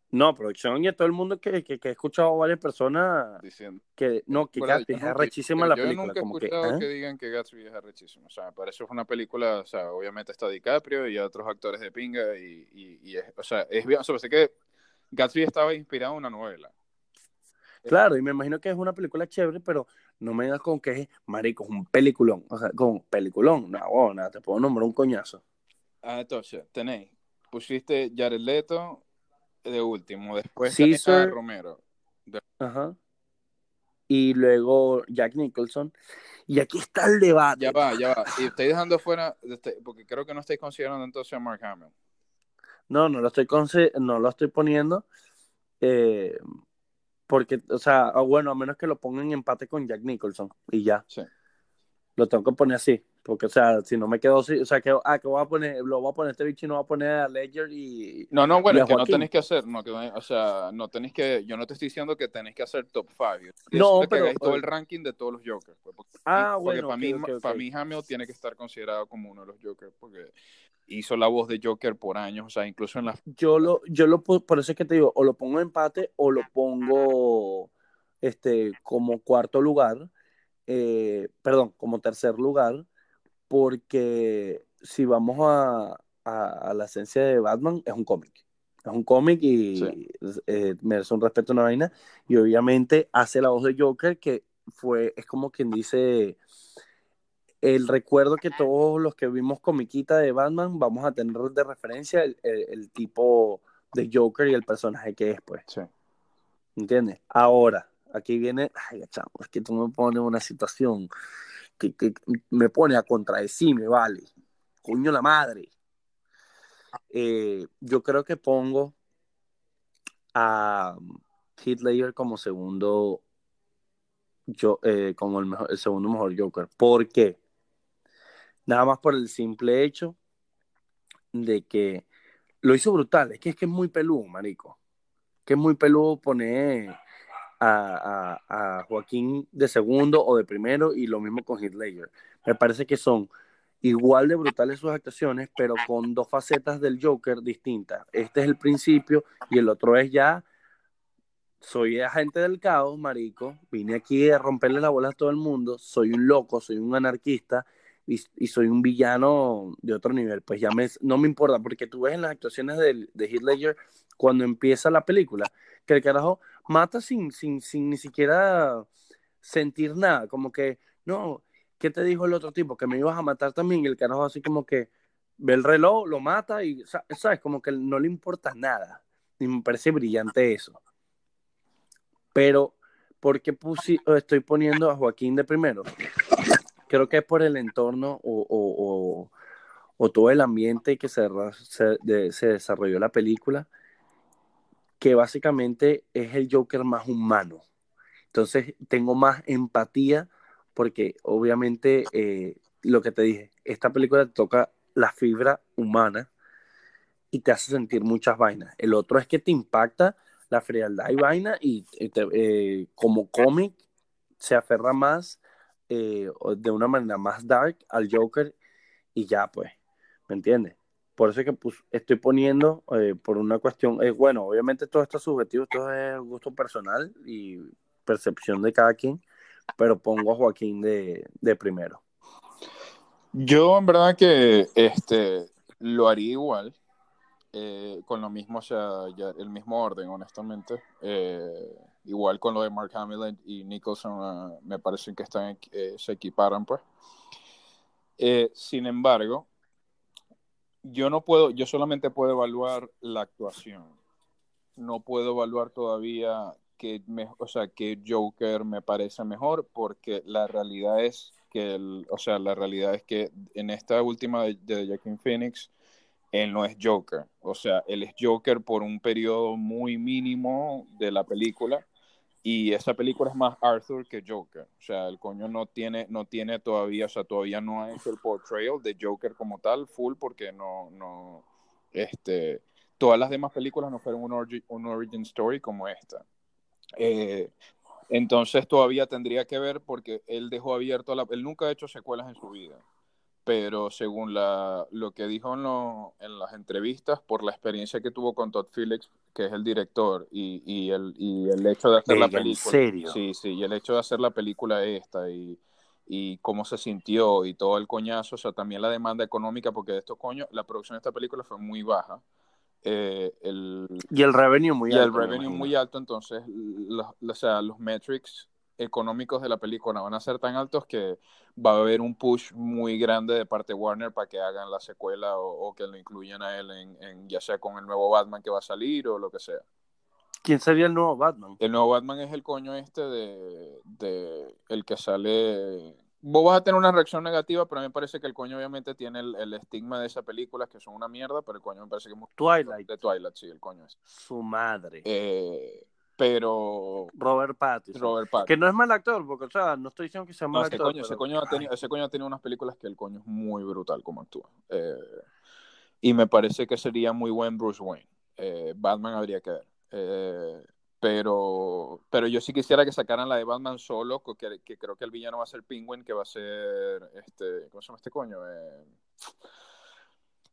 [SPEAKER 1] No, producción y a todo el mundo que, que, que he escuchado a varias personas
[SPEAKER 2] Diciendo.
[SPEAKER 1] que no, que Gatsby
[SPEAKER 2] yo
[SPEAKER 1] es
[SPEAKER 2] nunca-
[SPEAKER 1] arrechísima
[SPEAKER 2] yo-
[SPEAKER 1] la
[SPEAKER 2] yo
[SPEAKER 1] película.
[SPEAKER 2] nunca he
[SPEAKER 1] Como que,
[SPEAKER 2] escuchado
[SPEAKER 1] ¿ah?
[SPEAKER 2] que digan que Gatsby es arrechísimo. O sea, para eso es una película, o sea, obviamente está DiCaprio y otros actores de pinga y, y, y es, o sea, es bien, o sea, sé que Gatsby estaba inspirado en una novela.
[SPEAKER 1] Claro, y me imagino que es una película chévere, pero no me digas con que es, marico, es un peliculón. O sea, con peliculón. No, nada, te puedo nombrar un coñazo.
[SPEAKER 2] Ah, entonces, tenéis, pusiste Jared Leto de último, después
[SPEAKER 1] Caesar.
[SPEAKER 2] Romero.
[SPEAKER 1] Ajá. Y luego Jack Nicholson. Y aquí está el debate.
[SPEAKER 2] Ya va, ya va. Y estáis dejando fuera, este, porque creo que no estáis considerando entonces a Mark Hamill.
[SPEAKER 1] No, no lo estoy, no lo estoy poniendo. eh, porque, o sea, ah, bueno, a menos que lo pongan en empate con Jack Nicholson. Y ya.
[SPEAKER 2] Sí.
[SPEAKER 1] Lo tengo que poner así. Porque, o sea, si no me quedo así, o sea, que, ah, que voy a poner, lo voy a poner este bicho y no voy a poner a Ledger y.
[SPEAKER 2] No, no, bueno, es que no tenéis que hacer, no, que, o sea, no tenéis que, yo no te estoy diciendo que tenéis que hacer top 5.
[SPEAKER 1] No,
[SPEAKER 2] que
[SPEAKER 1] pero-
[SPEAKER 2] hagáis todo el ranking de todos los Jokers. pues, porque,
[SPEAKER 1] Ah,
[SPEAKER 2] porque
[SPEAKER 1] bueno,
[SPEAKER 2] para
[SPEAKER 1] ok,
[SPEAKER 2] mí,
[SPEAKER 1] ok, ok.
[SPEAKER 2] para mí Hamill tiene que estar considerado como uno de los Jokers, porque hizo la voz de Joker por años, o sea, incluso en la...
[SPEAKER 1] Yo lo, yo lo, por eso es que te digo, o lo pongo empate o lo pongo este, como cuarto lugar, eh, perdón, como tercer lugar, porque si vamos a, a, a la esencia de Batman, es un cómic. Es un cómic y
[SPEAKER 2] Sí.
[SPEAKER 1] eh, merece un respeto a una vaina. Y obviamente hace la voz de Joker, que fue, es como quien dice, el recuerdo que todos los que vimos comiquita de Batman vamos a tener de referencia el, el- el tipo de Joker y el personaje que es, pues.
[SPEAKER 2] Sí.
[SPEAKER 1] ¿Entiendes? Ahora, aquí viene, ay, chamo, es que tú me pones una situación que, que me pone a contradecirme, vale. Coño la madre. Eh, yo creo que pongo a Ledger como segundo, yo, eh, como el, mejor, el segundo mejor Joker. ¿Por qué? Nada más por el simple hecho de que lo hizo brutal. Es que es que es muy peludo, marico. Que es muy peludo poner a, a, a Joaquín de segundo o de primero y lo mismo con Ledger. Me parece que son igual de brutales sus actuaciones, pero con dos facetas del Joker distintas. Este es el principio y el otro es ya soy agente del caos, marico, vine aquí a romperle la bola a todo el mundo, soy un loco, soy un anarquista y, soy un villano de otro nivel. Pues ya me, no me importa, porque tú ves en las actuaciones de, de Heath cuando empieza la película, que el carajo mata sin, sin, sin ni siquiera sentir nada, como que, no, ¿qué te dijo el otro tipo? Que me ibas a matar también, y el carajo así como que ve el reloj, lo mata y, ¿sabes? Como que no le importa nada. Y me parece brillante eso. Pero, ¿por qué estoy poniendo a Joaquín de primero? Creo que es por el entorno o, todo el ambiente que se, se, desarrolló la película, que básicamente es el Joker más humano. Entonces, tengo más empatía porque obviamente eh, lo que te dije, esta película toca la fibra humana y te hace sentir muchas vainas. El otro es que te impacta la frialdad y vaina y eh, como cómic se aferra más eh, de una manera más dark al Joker y ya pues, ¿me entiendes? Por eso es que pues, estoy poniendo eh, por una cuestión, bueno, obviamente todo esto es subjetivo, esto es gusto personal y percepción de cada quien, pero pongo a Joaquín de, de primero.
[SPEAKER 2] Yo en verdad que este lo haría igual. Eh, con lo mismo, o sea, ya el mismo orden, honestamente. Eh, igual con lo de Mark Hamill y Nicholson, ah, me parece que están, eh, se equiparan, pues. sin embargo, yo no puedo, yo solamente puedo evaluar la actuación. No puedo evaluar todavía que, me, o sea, que Joker me parece mejor, porque la realidad es que, el, o sea, la realidad es que en esta última de, de Joaquin Phoenix, él no es Joker. O sea, él es Joker por un periodo muy mínimo de la película. Y esa película es más Arthur que Joker. O sea, el coño no tiene, no tiene todavía, o sea, todavía no ha hecho el portrayal de Joker como tal, full, porque no, no, este, todas las demás películas no fueron un, origin, story como esta. Eh, entonces todavía tendría que ver porque él dejó abierto, la, él nunca ha hecho secuelas en su vida pero según lo que dijo en, en, las entrevistas, por la experiencia que tuvo con Todd Phillips, que es el director, y, y, el, y el hecho de hacer la película. ¿En
[SPEAKER 1] serio?
[SPEAKER 2] Sí, sí, y el hecho de hacer la película esta, y, y cómo se sintió, y todo el coñazo, o sea, también la demanda económica, porque de estos coños, la producción de esta película fue muy baja. Eh, el,
[SPEAKER 1] y el revenue muy
[SPEAKER 2] alto. Y el revenue muy alto, entonces, los, o sea, los metrics económicos de la película van a ser tan altos que va a haber un push muy grande de parte de Warner para que hagan la secuela o, que lo incluyan a él en, ya sea con el nuevo Batman que va a salir o lo que sea.
[SPEAKER 1] ¿Quién sería el nuevo Batman?
[SPEAKER 2] El nuevo Batman es el coño este de, de el que sale vos vas a tener una reacción negativa, pero a mí me parece que el coño obviamente tiene el, estigma de esa película, que son una mierda, pero el coño me parece que es muy...
[SPEAKER 1] Twilight.
[SPEAKER 2] De Twilight, sí, el coño es.
[SPEAKER 1] Su madre.
[SPEAKER 2] Eh, pero
[SPEAKER 1] Robert Pattinson.
[SPEAKER 2] Robert Pattinson.
[SPEAKER 1] Que no es mal actor, porque, o sea, no estoy diciendo que sea mal actor.
[SPEAKER 2] Coño, ese, coño ha tenido, ese coño ha tenido unas películas que el coño es muy brutal como actúa. Eh, y me parece que sería muy buen Bruce Wayne. Eh, Batman habría que ver. Eh, pero, pero yo sí quisiera que sacaran la de Batman solo, que, que, creo que el villano va a ser Penguin, que va a ser, este, ¿cómo se llama este coño?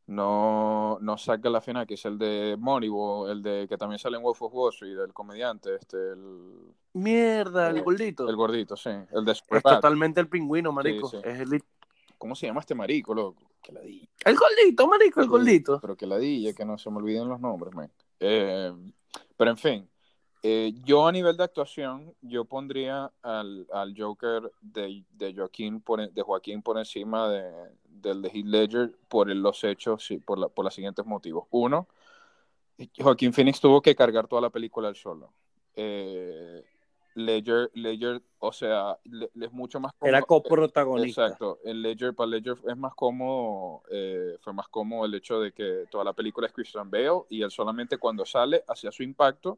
[SPEAKER 2] No, no saca la final, que es el de Moneyball, el de que también sale en Wolf of Wall Street, del comediante, este, el...
[SPEAKER 1] Mierda, el gordito.
[SPEAKER 2] El gordito, sí. El de
[SPEAKER 1] Es totalmente el pingüino, marico. Es el...
[SPEAKER 2] ¿Cómo se llama este marico, loco? Que la di.
[SPEAKER 1] El gordito, marico, el gordito.
[SPEAKER 2] Pero que la di, que no se me olviden los nombres, man. Eh, pero en fin, eh, yo a nivel de actuación, yo pondría al, al Joker de, de, Joaquín por, de Joaquín por encima de, del de Heath Ledger por los hechos, por, la, por los siguientes motivos. Uno, Joaquín Phoenix tuvo que cargar toda la película él solo. Eh, Ledger, Ledger, o sea, es mucho más
[SPEAKER 1] cómodo. Era coprotagonista.
[SPEAKER 2] Exacto. El Ledger, para Ledger es más cómodo, eh, fue más cómodo el hecho de que toda la película es Christian Bale y él solamente cuando sale hacía su impacto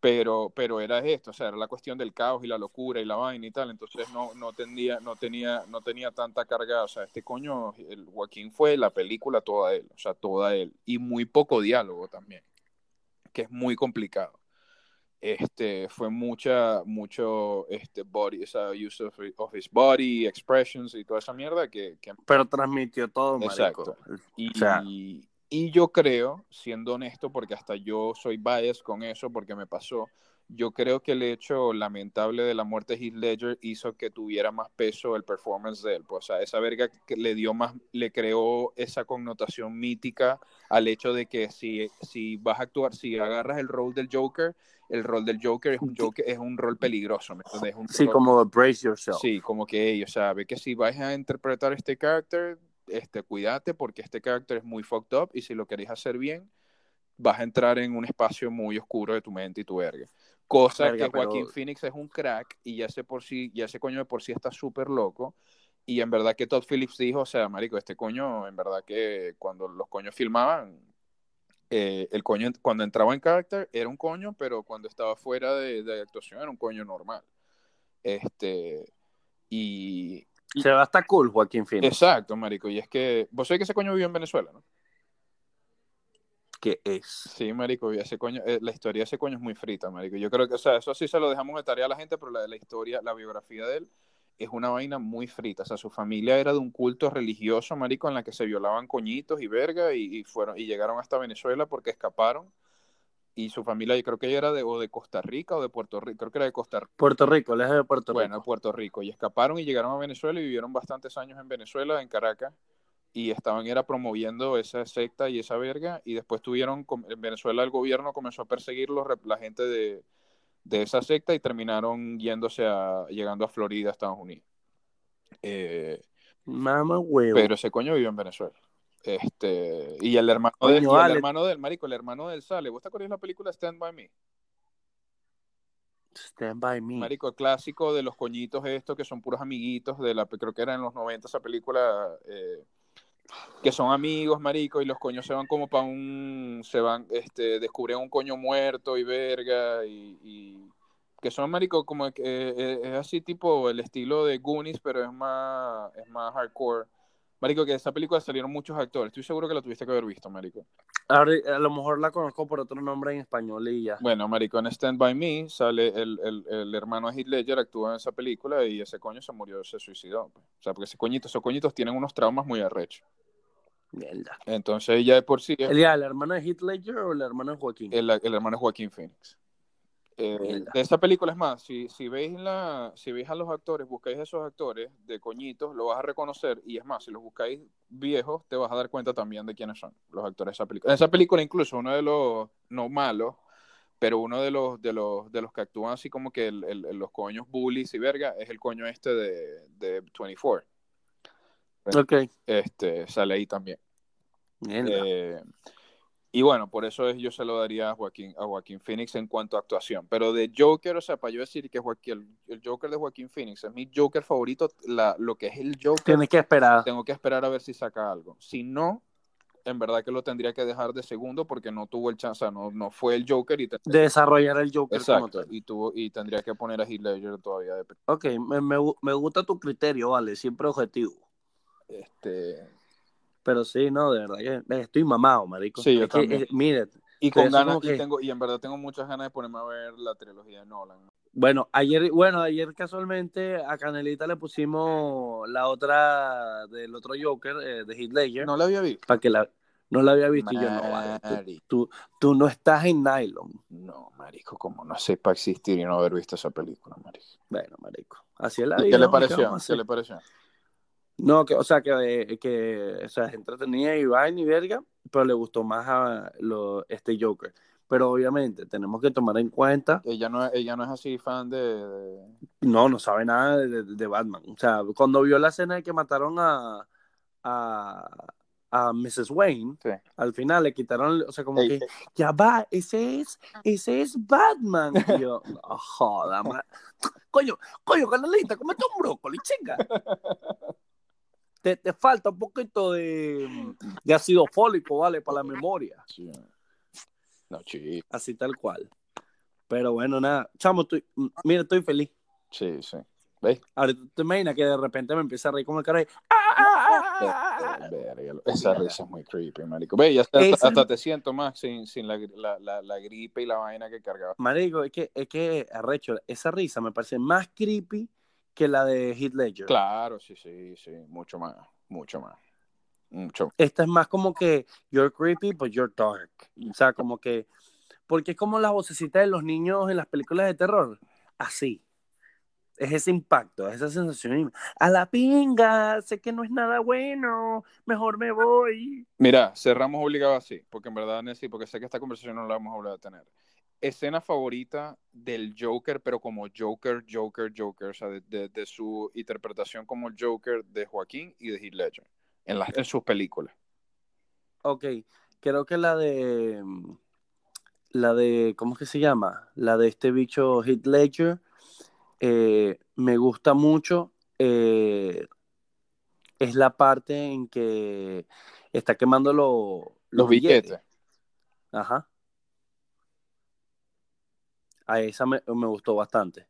[SPEAKER 2] pero, pero era esto, o sea, era la cuestión del caos y la locura y la vaina y tal, entonces no, no, tenía, no, tenía, no tenía tanta carga, o sea, este coño, el Joaquín fue la película toda él, o sea, toda él, y muy poco diálogo también, que es muy complicado. Este, fue mucha, mucho, este, body, esa use of, his body, expressions y toda esa mierda que...
[SPEAKER 1] Pero transmitió todo,
[SPEAKER 2] marico. Exacto. Y, y yo creo, siendo honesto, porque hasta yo soy bias con eso, porque me pasó, yo creo que el hecho lamentable de la muerte de Heath Ledger hizo que tuviera más peso el performance de él. Pues, o sea, esa verga que le dio más, le creó esa connotación mítica al hecho de que si, si vas a actuar, si agarras el rol del Joker, el rol del Joker es un, Joker, es un rol peligroso, ¿me entiendes? Un
[SPEAKER 1] sí,
[SPEAKER 2] rol,
[SPEAKER 1] como brace yourself.
[SPEAKER 2] Sí, como que, o sea, ve que si vas a interpretar este carácter, este, cuídate porque este carácter es muy fucked up y si lo querés hacer bien, vas a entrar en un espacio muy oscuro de tu mente y tu verga. Cosa
[SPEAKER 1] Verga,
[SPEAKER 2] que Joaquín
[SPEAKER 1] pero-
[SPEAKER 2] Phoenix es un crack y ya sé por sí, ya ese coño de por sí está súper loco. Y en verdad que Todd Phillips dijo, o sea, marico, este coño, en verdad que cuando los coños filmaban, eh, el coño cuando entraba en carácter era un coño, pero cuando estaba fuera de, de actuación era un coño normal. Este, y
[SPEAKER 1] Se va hasta cool, Joaquín Phoenix.
[SPEAKER 2] exacto, marico, y es que, vos sabés que ese coño vivió en Venezuela, ¿no?
[SPEAKER 1] que es.
[SPEAKER 2] Sí, marico, ese coño, eh, la historia de ese coño es muy frita, marico. Yo creo que, o sea, eso sí se lo dejamos de tarea a la gente, pero la, la historia, la biografía de él es una vaina muy frita. O sea, su familia era de un culto religioso, marico, en la que se violaban coñitos y verga y, y fueron y llegaron hasta Venezuela porque escaparon. Y su familia, yo creo que ella era de, o de Costa Rica o de Puerto Rico, creo que era de Costa Rica.
[SPEAKER 1] Puerto Rico, él es de Puerto
[SPEAKER 2] Bueno,
[SPEAKER 1] Rico.
[SPEAKER 2] Puerto Rico. Y escaparon y llegaron a Venezuela y vivieron bastantes años en Venezuela, en Caracas. Y estaban era promoviendo esa secta y esa verga. Y después tuvieron, en Venezuela el gobierno comenzó a perseguirlos, rep- la gente de, de esa secta, y terminaron yéndose a, llegando a Florida, Estados Unidos. Eh,
[SPEAKER 1] Mamá huevo.
[SPEAKER 2] pero ese coño vivió en Venezuela. Este, y el hermano de,
[SPEAKER 1] Coño,
[SPEAKER 2] y el
[SPEAKER 1] vale.
[SPEAKER 2] hermano del marico, el hermano del sale. ¿Vos te acuerdas de la película Stand By Me?
[SPEAKER 1] Stand by me.
[SPEAKER 2] Marico, el clásico de los coñitos estos que son puros amiguitos de la, creo que era en los 90 esa película, eh, que son amigos, marico, y los coños se van como para un, se van, este, descubren un coño muerto y verga, y, y que son, marico, como que eh, es así tipo el estilo de Goonies, pero es más, es más hardcore. Marico, que de esa película salieron muchos actores, estoy seguro que la tuviste que haber visto, marico.
[SPEAKER 1] A lo mejor la conozco por otro nombre en español y ya.
[SPEAKER 2] Bueno, marico, en Stand By Me sale el, el, el hermano de Heath Ledger, actúa en esa película y ese coño se murió, se suicidó. pues. O sea, porque ese coñito, esos coñitos tienen unos traumas muy arrechos.
[SPEAKER 1] Mierda.
[SPEAKER 2] Entonces ya de por sí,
[SPEAKER 1] ¿El, ya, ¿El hermano de Heath Ledger o el hermano de Joaquín?
[SPEAKER 2] el, el hermano es Joaquín Phoenix. Eh, de esa película es más, si, si veis la, si veis a los actores, buscáis esos actores de coñitos, lo vas a reconocer, y es más, si los buscáis viejos, te vas a dar cuenta también de quiénes son los actores de esa película. En esa película incluso uno de los, no malos, pero uno de los, de los, de los que actúan así como que el, el- los coños bullies y verga, es el coño este de, de 24.
[SPEAKER 1] Ok.
[SPEAKER 2] Este, sale ahí también. Eh, y bueno, por eso es, yo se lo daría a Joaquín, a Joaquín Phoenix en cuanto a actuación. Pero de Joker, o sea, para yo decir que Joaquín, el, Joker de Joaquín Phoenix es mi Joker favorito, la, lo que es el Joker,
[SPEAKER 1] Tienes que esperar.
[SPEAKER 2] tengo que esperar a ver si saca algo. Si no, en verdad que lo tendría que dejar de segundo porque no tuvo el chance, o sea, no, no fue el Joker y, te-
[SPEAKER 1] De desarrollar el Joker
[SPEAKER 2] exacto, y, tuvo, y tendría que poner a Heath Ledger todavía de
[SPEAKER 1] Ok, me, me, me gusta tu criterio, vale, siempre objetivo.
[SPEAKER 2] este
[SPEAKER 1] Pero sí, no, de verdad que estoy mamado, marico.
[SPEAKER 2] Sí, yo
[SPEAKER 1] Es que,
[SPEAKER 2] también.
[SPEAKER 1] mire,
[SPEAKER 2] y con ganas y
[SPEAKER 1] que-
[SPEAKER 2] tengo y en verdad tengo muchas ganas de ponerme a ver la trilogía de Nolan.
[SPEAKER 1] bueno, ayer, bueno, ayer casualmente a Canelita le pusimos la otra del otro Joker, eh, de Heath Ledger,
[SPEAKER 2] No la había visto.
[SPEAKER 1] para que la, no la había visto y yo no, vale, tú, tú, tú no estás en nylon.
[SPEAKER 2] No, marico, como no sepa existir y no haber visto esa película, marico.
[SPEAKER 1] Bueno, marico, así es la
[SPEAKER 2] ¿Y
[SPEAKER 1] vida.
[SPEAKER 2] qué le pareció? ¿Qué le pareció?
[SPEAKER 1] No, que, o sea, que, que o sea, es entretenida y vaina y verga, pero le gustó más a lo, este Joker. Pero obviamente tenemos que tomar en cuenta,
[SPEAKER 2] Ella no, ella no es así fan de, de-
[SPEAKER 1] no, no sabe nada de, de- Batman. O sea, cuando vio la escena de que mataron a, a, a Mrs. Wayne,
[SPEAKER 2] Sí.
[SPEAKER 1] al final le quitaron, o sea, como
[SPEAKER 2] Ey,
[SPEAKER 1] que, ya va, ese es, ese es Batman. Y yo, no joda, Coño, coño, canalita, comete un brócoli, chinga. Te, te falta un poquito de, de ácido fólico, ¿vale? Para la memoria.
[SPEAKER 2] sí. No, chico.
[SPEAKER 1] Así tal cual. Pero bueno, nada. Chamo, estoy, mira, estoy feliz.
[SPEAKER 2] Sí, sí. ¿Veis?
[SPEAKER 1] Ahora, ¿tú te imaginas que de repente me empieza a reír como el cara? ¡Ah, ah, ah, ah, ah!
[SPEAKER 2] Esa risa es muy creepy, marico. Ve, ya hasta,
[SPEAKER 1] Esa-
[SPEAKER 2] hasta te siento más sin, sin la, la, la, la gripe y la vaina que cargaba.
[SPEAKER 1] Marico, es que, es que, arrecho, esa risa me parece más creepy que la de Heath Ledger.
[SPEAKER 2] Claro, sí, sí, sí. Mucho más, mucho más. Mucho
[SPEAKER 1] Esta es más como que you're creepy, but you're dark. O sea, como que, porque es como la vocecita de los niños en las películas de terror. Así. Es ese impacto, esa sensación. A la pinga, sé que no es nada bueno, mejor me voy.
[SPEAKER 2] Mira, cerramos obligado así, porque en verdad, Nessie, porque sé que esta conversación no la vamos a volver a tener. Escena favorita del Joker, pero como Joker, Joker, Joker, o sea, de, de, su interpretación como Joker de Joaquín y de Heath Ledger en, en sus películas.
[SPEAKER 1] Ok, creo que la de la de, ¿cómo es que se llama? La de este bicho Heath Ledger, eh, me gusta mucho. Eh, es la parte en que está quemando los, billetes. Ajá. A esa me, me gustó bastante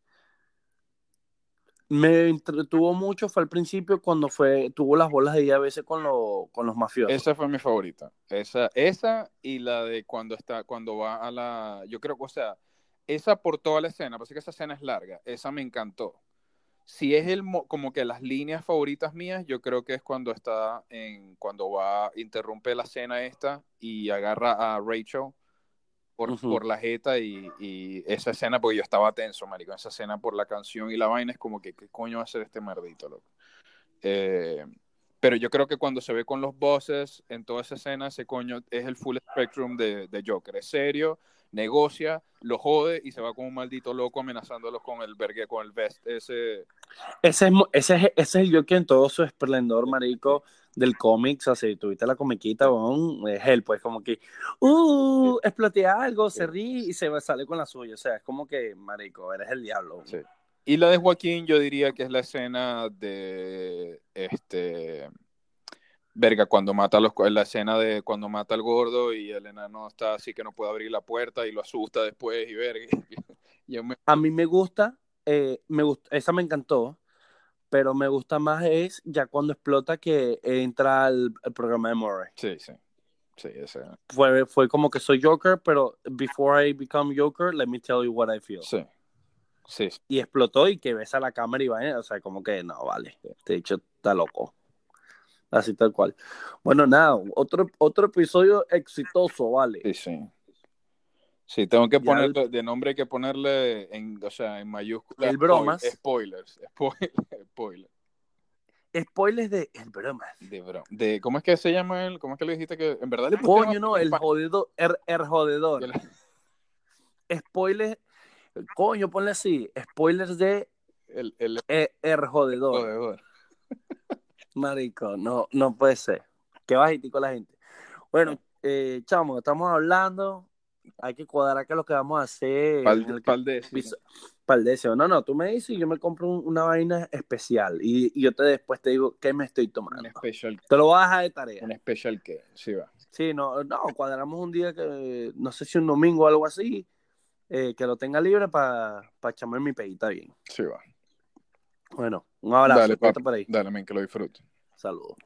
[SPEAKER 1] me entretuvo mucho fue al principio cuando fue tuvo las bolas de veces con, con los mafiosos.
[SPEAKER 2] Esa fue mi favorita. Esa, esa y la de cuando está, cuando va a la, yo creo que, o sea, esa por toda la escena, parece que esa escena es larga, esa me encantó. Si es el como que las líneas favoritas mías, yo creo que es cuando está en, cuando va, interrumpe la escena esta y agarra a Rachel por, la jeta y, esa escena, porque yo estaba tenso, marico, esa escena por la canción y la vaina es como que, ¿qué coño va a hacer este merdito, loco? Eh, pero yo creo que cuando se ve con los bosses en toda esa escena, ese coño es el full spectrum de, de Joker. Es serio, negocia, lo jode y se va como un maldito loco amenazándolos con el vergue, con el vest. Ese...
[SPEAKER 1] Ese, es, ese, es, ese es el Joker en todo su esplendor, marico del cómic, o sea, si tuviste la comiquita, es él, pues como que, uh, exploté algo, se ríe y se sale con la suya, o sea, es como que, marico, eres el diablo.
[SPEAKER 2] Sí. Y la de Joaquín, yo diría que es la escena de, este, verga, cuando mata a los, la escena de cuando mata al gordo y el enano está así que no puede abrir la puerta y lo asusta después y verga.
[SPEAKER 1] A mí me gusta, eh, me gusta, esa me encantó, pero me gusta más es ya cuando explota que entra el, programa de Murray.
[SPEAKER 2] Sí, sí. Sí, ese.
[SPEAKER 1] Fue, fue como que soy Joker, pero before I become Joker, let me tell you what I feel.
[SPEAKER 2] Sí. Sí.
[SPEAKER 1] Y explotó y que ves a la cámara y va, o sea, como que no, vale, este dicho está loco. Así tal cual. Bueno, nada, otro, otro episodio exitoso, vale.
[SPEAKER 2] Sí, sí. Sí, tengo que ponerle, de nombre hay que ponerle, en, o sea, en mayúsculas.
[SPEAKER 1] El bromas.
[SPEAKER 2] Spoilers, spoilers, spoilers.
[SPEAKER 1] Spoilers de el bromas.
[SPEAKER 2] De, ¿Cómo es que se llama él? ¿Cómo es que le dijiste que en verdad le
[SPEAKER 1] Coño, no, el jodedor, el, el jodedor. Spoilers, coño, ponle así, spoilers de
[SPEAKER 2] el, el,
[SPEAKER 1] el, el jodedor. jodedor. Marico, no, no puede ser. Qué bajitico la gente. Bueno, eh, chamo, estamos hablando hay que cuadrar qué es lo que vamos a hacer. Paldesio. No, no, tú me dices y yo me compro una vaina especial y, yo te después te digo qué me estoy tomando.
[SPEAKER 2] Un especial.
[SPEAKER 1] Te lo vas a dejar de tarea.
[SPEAKER 2] Un especial que, sí va.
[SPEAKER 1] Sí, no, no, cuadramos un día que, no sé si un domingo o algo así, eh, que lo tenga libre para pa echarme mi pedita bien.
[SPEAKER 2] Sí va.
[SPEAKER 1] Bueno, un abrazo.
[SPEAKER 2] Dale, para ahí. Dale, men, que lo disfrute.
[SPEAKER 1] Saludos.